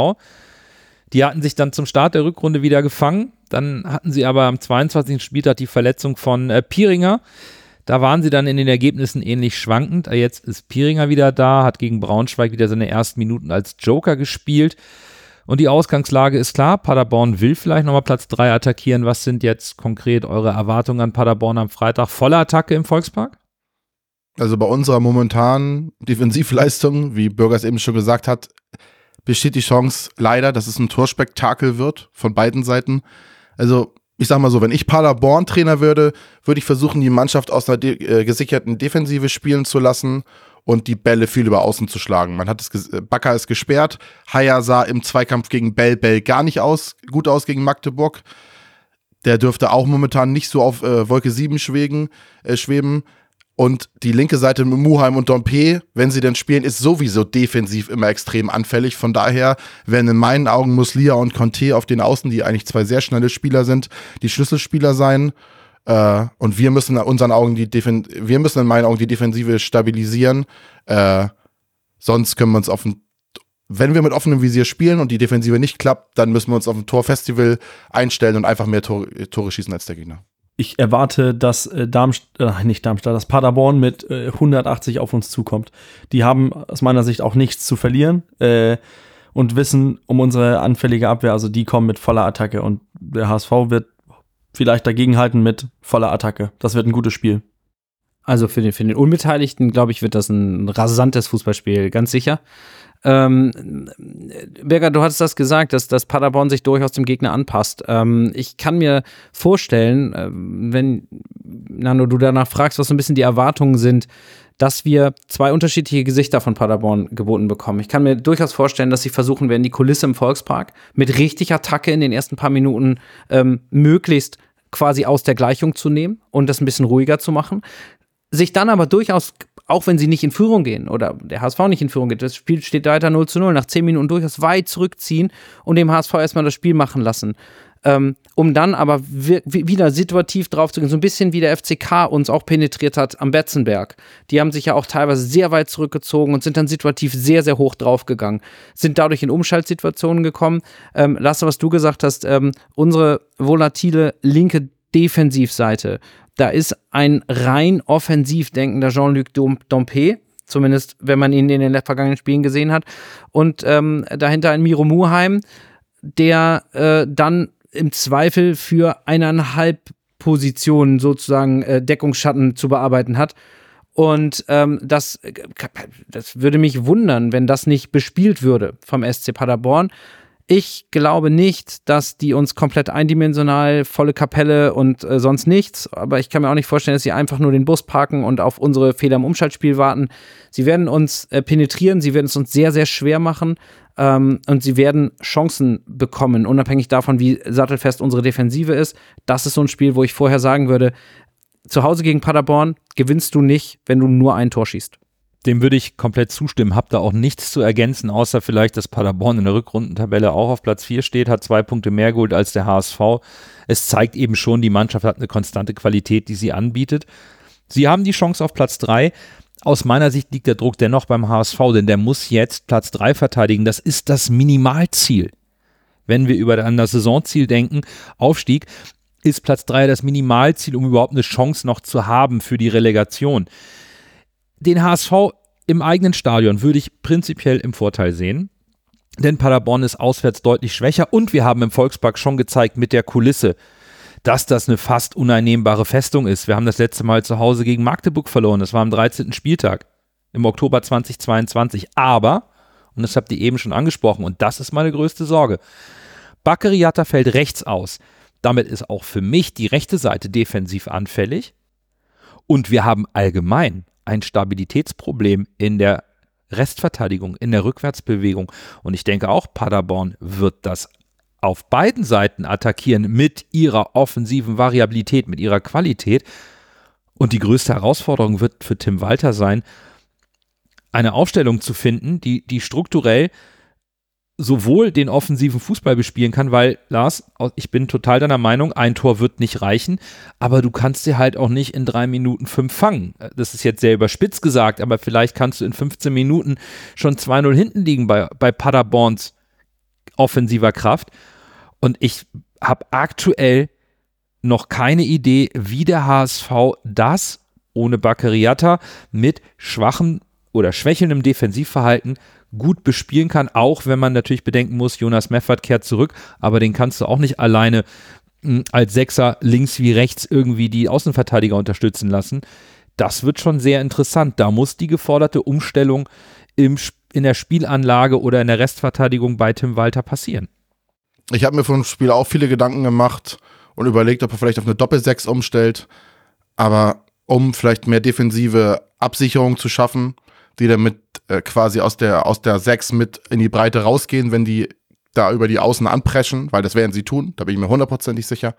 Die hatten sich dann zum Start der Rückrunde wieder gefangen. Dann hatten sie aber am 22. Spieltag die Verletzung von äh, Pieringer. Da waren sie dann in den Ergebnissen ähnlich schwankend. Jetzt ist Pieringer wieder da, hat gegen Braunschweig wieder seine ersten Minuten als Joker gespielt. Und die Ausgangslage ist klar, Paderborn will vielleicht nochmal Platz 3 attackieren. Was sind jetzt konkret eure Erwartungen an Paderborn am Freitag? Volle Attacke im Volkspark? Also bei unserer momentanen Defensivleistung, wie Bürgers eben schon gesagt hat, besteht die Chance leider, dass es ein Torspektakel wird von beiden Seiten. Also ich sag mal so, wenn ich Paderborn Trainer würde, würde ich versuchen, die Mannschaft aus einer de äh, gesicherten Defensive spielen zu lassen und die Bälle viel über außen zu schlagen. Man hat es, äh, Bakker ist gesperrt. Haya sah im Zweikampf gegen Bell Bell gar nicht aus, gut aus gegen Magdeburg. Der dürfte auch momentan nicht so auf äh, Wolke 7 schweben, äh, schweben. Und die linke Seite mit Muheim und Dompe, wenn sie denn spielen, ist sowieso defensiv immer extrem anfällig. Von daher werden in meinen Augen Muslia und Conte auf den Außen, die eigentlich zwei sehr schnelle Spieler sind, die Schlüsselspieler sein. Äh, und wir müssen in unseren Augen die Defen wir müssen in meinen Augen die Defensive stabilisieren. Äh, sonst können wir uns auf ein wenn wir mit offenem Visier spielen und die Defensive nicht klappt, dann müssen wir uns auf ein Torfestival einstellen und einfach mehr Tore, Tore schießen als der Gegner. Ich erwarte, dass äh, Darmstadt, äh, nicht Darmstadt, dass Paderborn mit äh, 180 auf uns zukommt. Die haben aus meiner Sicht auch nichts zu verlieren äh, und wissen um unsere anfällige Abwehr. Also die kommen mit voller Attacke und der HSV wird vielleicht dagegenhalten mit voller Attacke. Das wird ein gutes Spiel. Also für den, für den Unbeteiligten, glaube ich, wird das ein rasantes Fußballspiel, ganz sicher. Ähm, Berger, du hattest das gesagt, dass, dass Paderborn sich durchaus dem Gegner anpasst. Ähm, ich kann mir vorstellen, äh, wenn, Nano, du danach fragst, was so ein bisschen die Erwartungen sind, dass wir zwei unterschiedliche Gesichter von Paderborn geboten bekommen. Ich kann mir durchaus vorstellen, dass sie versuchen werden, die Kulisse im Volkspark mit richtig Attacke in den ersten paar Minuten ähm, möglichst quasi aus der Gleichung zu nehmen und das ein bisschen ruhiger zu machen. Sich dann aber durchaus, auch wenn sie nicht in Führung gehen oder der HSV nicht in Führung geht, das Spiel steht weiter 0 zu 0, nach 10 Minuten durchaus weit zurückziehen und dem HSV erstmal das Spiel machen lassen ähm, um dann aber wieder situativ drauf zu gehen, so ein bisschen wie der FCK uns auch penetriert hat am Betzenberg. Die haben sich ja auch teilweise sehr weit zurückgezogen und sind dann situativ sehr, sehr hoch draufgegangen, sind dadurch in Umschaltsituationen gekommen. Ähm, Lasse, was du gesagt hast, ähm, unsere volatile linke Defensivseite, da ist ein rein offensiv denkender Jean-Luc Dompe, zumindest wenn man ihn in den vergangenen Spielen gesehen hat, und ähm, dahinter ein Miro Muheim, der äh, dann im Zweifel für eineinhalb Positionen sozusagen äh, Deckungsschatten zu bearbeiten hat. Und ähm, das, äh, das würde mich wundern, wenn das nicht bespielt würde vom SC Paderborn. Ich glaube nicht, dass die uns komplett eindimensional, volle Kapelle und äh, sonst nichts, aber ich kann mir auch nicht vorstellen, dass sie einfach nur den Bus parken und auf unsere Fehler im Umschaltspiel warten. Sie werden uns äh, penetrieren, sie werden es uns sehr, sehr schwer machen ähm, und sie werden Chancen bekommen, unabhängig davon, wie sattelfest unsere Defensive ist. Das ist so ein Spiel, wo ich vorher sagen würde, zu Hause gegen Paderborn gewinnst du nicht, wenn du nur ein Tor schießt. Dem würde ich komplett zustimmen. Hab da auch nichts zu ergänzen, außer vielleicht, dass Paderborn in der Rückrundentabelle auch auf Platz 4 steht, hat zwei Punkte mehr geholt als der HSV. Es zeigt eben schon, die Mannschaft hat eine konstante Qualität, die sie anbietet. Sie haben die Chance auf Platz 3. Aus meiner Sicht liegt der Druck dennoch beim HSV, denn der muss jetzt Platz 3 verteidigen. Das ist das Minimalziel. Wenn wir über an das Saisonziel denken, Aufstieg, ist Platz 3 das Minimalziel, um überhaupt eine Chance noch zu haben für die Relegation den HSV im eigenen Stadion würde ich prinzipiell im Vorteil sehen. Denn Paderborn ist auswärts deutlich schwächer und wir haben im Volkspark schon gezeigt mit der Kulisse, dass das eine fast uneinnehmbare Festung ist. Wir haben das letzte Mal zu Hause gegen Magdeburg verloren. Das war am 13. Spieltag im Oktober 2022. Aber, und das habt ihr eben schon angesprochen, und das ist meine größte Sorge, Baccariata fällt rechts aus. Damit ist auch für mich die rechte Seite defensiv anfällig. Und wir haben allgemein ein Stabilitätsproblem in der Restverteidigung, in der Rückwärtsbewegung. Und ich denke auch, Paderborn wird das auf beiden Seiten attackieren mit ihrer offensiven Variabilität, mit ihrer Qualität. Und die größte Herausforderung wird für Tim Walter sein, eine Aufstellung zu finden, die, die strukturell sowohl den offensiven Fußball bespielen kann, weil Lars, ich bin total deiner Meinung, ein Tor wird nicht reichen, aber du kannst sie halt auch nicht in drei Minuten fünf fangen. Das ist jetzt sehr überspitzt gesagt, aber vielleicht kannst du in 15 Minuten schon 2-0 hinten liegen bei, bei Paderborns offensiver Kraft. Und ich habe aktuell noch keine Idee, wie der HSV das ohne Baccariata mit schwachen oder schwächelndem Defensivverhalten gut bespielen kann, auch wenn man natürlich bedenken muss, Jonas Meffert kehrt zurück, aber den kannst du auch nicht alleine mh, als Sechser links wie rechts irgendwie die Außenverteidiger unterstützen lassen. Das wird schon sehr interessant. Da muss die geforderte Umstellung im, in der Spielanlage oder in der Restverteidigung bei Tim Walter passieren. Ich habe mir vor dem Spiel auch viele Gedanken gemacht und überlegt, ob er vielleicht auf eine Doppel-6 umstellt. Aber um vielleicht mehr defensive Absicherung zu schaffen, die dann mit äh, quasi aus der, aus der 6 mit in die Breite rausgehen, wenn die da über die Außen anpreschen, weil das werden sie tun, da bin ich mir hundertprozentig sicher.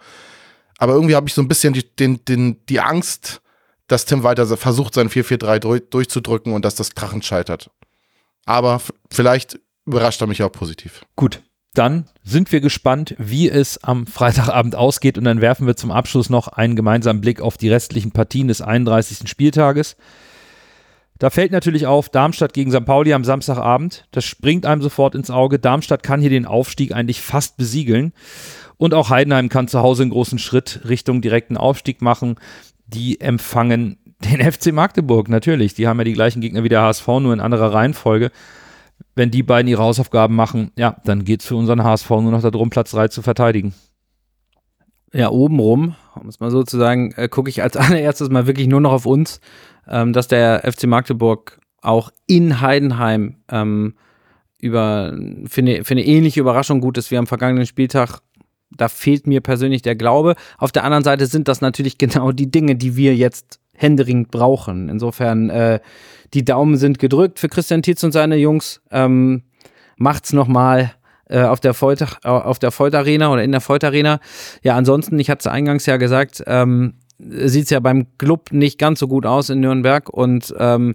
Aber irgendwie habe ich so ein bisschen die, den, den, die Angst, dass Tim weiter versucht, sein 4-4-3 durch, durchzudrücken und dass das krachend scheitert. Aber vielleicht überrascht er mich auch positiv. Gut, dann sind wir gespannt, wie es am Freitagabend ausgeht und dann werfen wir zum Abschluss noch einen gemeinsamen Blick auf die restlichen Partien des 31. Spieltages. Da fällt natürlich auf, Darmstadt gegen St. Pauli am Samstagabend. Das springt einem sofort ins Auge. Darmstadt kann hier den Aufstieg eigentlich fast besiegeln. Und auch Heidenheim kann zu Hause einen großen Schritt Richtung direkten Aufstieg machen. Die empfangen [LAUGHS] den FC Magdeburg natürlich. Die haben ja die gleichen Gegner wie der HSV, nur in anderer Reihenfolge. Wenn die beiden ihre Hausaufgaben machen, ja, dann geht es für unseren HSV nur noch darum, Platz 3 zu verteidigen. Ja, obenrum, um es mal so zu sagen, äh, gucke ich als [LAUGHS] allererstes mal wirklich nur noch auf uns, ähm, dass der FC Magdeburg auch in Heidenheim ähm, über für eine, für eine ähnliche Überraschung gut ist wie am vergangenen Spieltag. Da fehlt mir persönlich der Glaube. Auf der anderen Seite sind das natürlich [LAUGHS] genau die Dinge, die wir jetzt händeringend brauchen. Insofern, äh, die Daumen sind gedrückt für Christian Tietz und seine Jungs. Ähm, macht's nochmal äh, auf der Folter, auf der Folterarena oder in der Folterarena. Ja, ansonsten, ich hatte es eingangs ja gesagt, ähm, sieht es ja beim Club nicht ganz so gut aus in Nürnberg und ähm,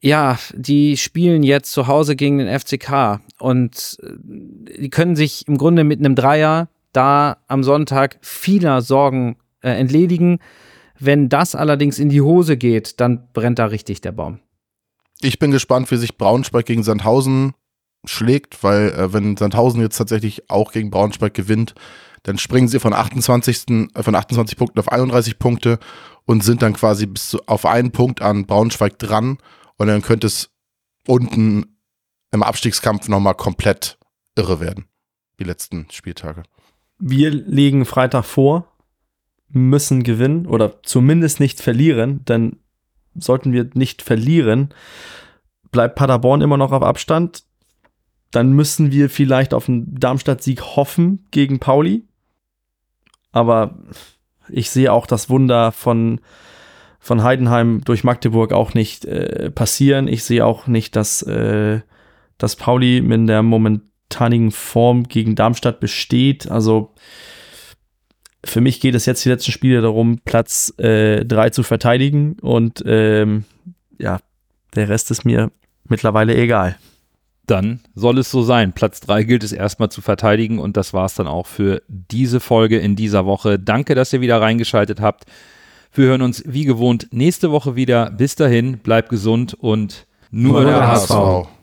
ja, die spielen jetzt zu Hause gegen den FCK und äh, die können sich im Grunde mit einem Dreier da am Sonntag vieler Sorgen äh, entledigen. Wenn das allerdings in die Hose geht, dann brennt da richtig der Baum. Ich bin gespannt, wie sich Braunschweig gegen Sandhausen schlägt, weil äh, wenn Sandhausen jetzt tatsächlich auch gegen Braunschweig gewinnt, dann springen sie von 28. Äh, von 28 Punkten auf 31 Punkte und sind dann quasi bis zu, auf einen Punkt an Braunschweig dran und dann könnte es unten im Abstiegskampf nochmal komplett irre werden. Die letzten Spieltage. Wir legen Freitag vor, müssen gewinnen oder zumindest nicht verlieren, denn sollten wir nicht verlieren, bleibt Paderborn immer noch auf Abstand. Dann müssen wir vielleicht auf einen Darmstadt-Sieg hoffen gegen Pauli. Aber ich sehe auch das Wunder von, von Heidenheim durch Magdeburg auch nicht äh, passieren. Ich sehe auch nicht, dass, äh, dass Pauli mit der momentanigen Form gegen Darmstadt besteht. Also für mich geht es jetzt die letzten Spiele darum, Platz 3 äh, zu verteidigen und ähm, ja, der Rest ist mir mittlerweile egal. Dann soll es so sein. Platz 3 gilt es erstmal zu verteidigen und das war es dann auch für diese Folge in dieser Woche. Danke, dass ihr wieder reingeschaltet habt. Wir hören uns wie gewohnt nächste Woche wieder. Bis dahin, bleibt gesund und nur, nur der HSV. HSV.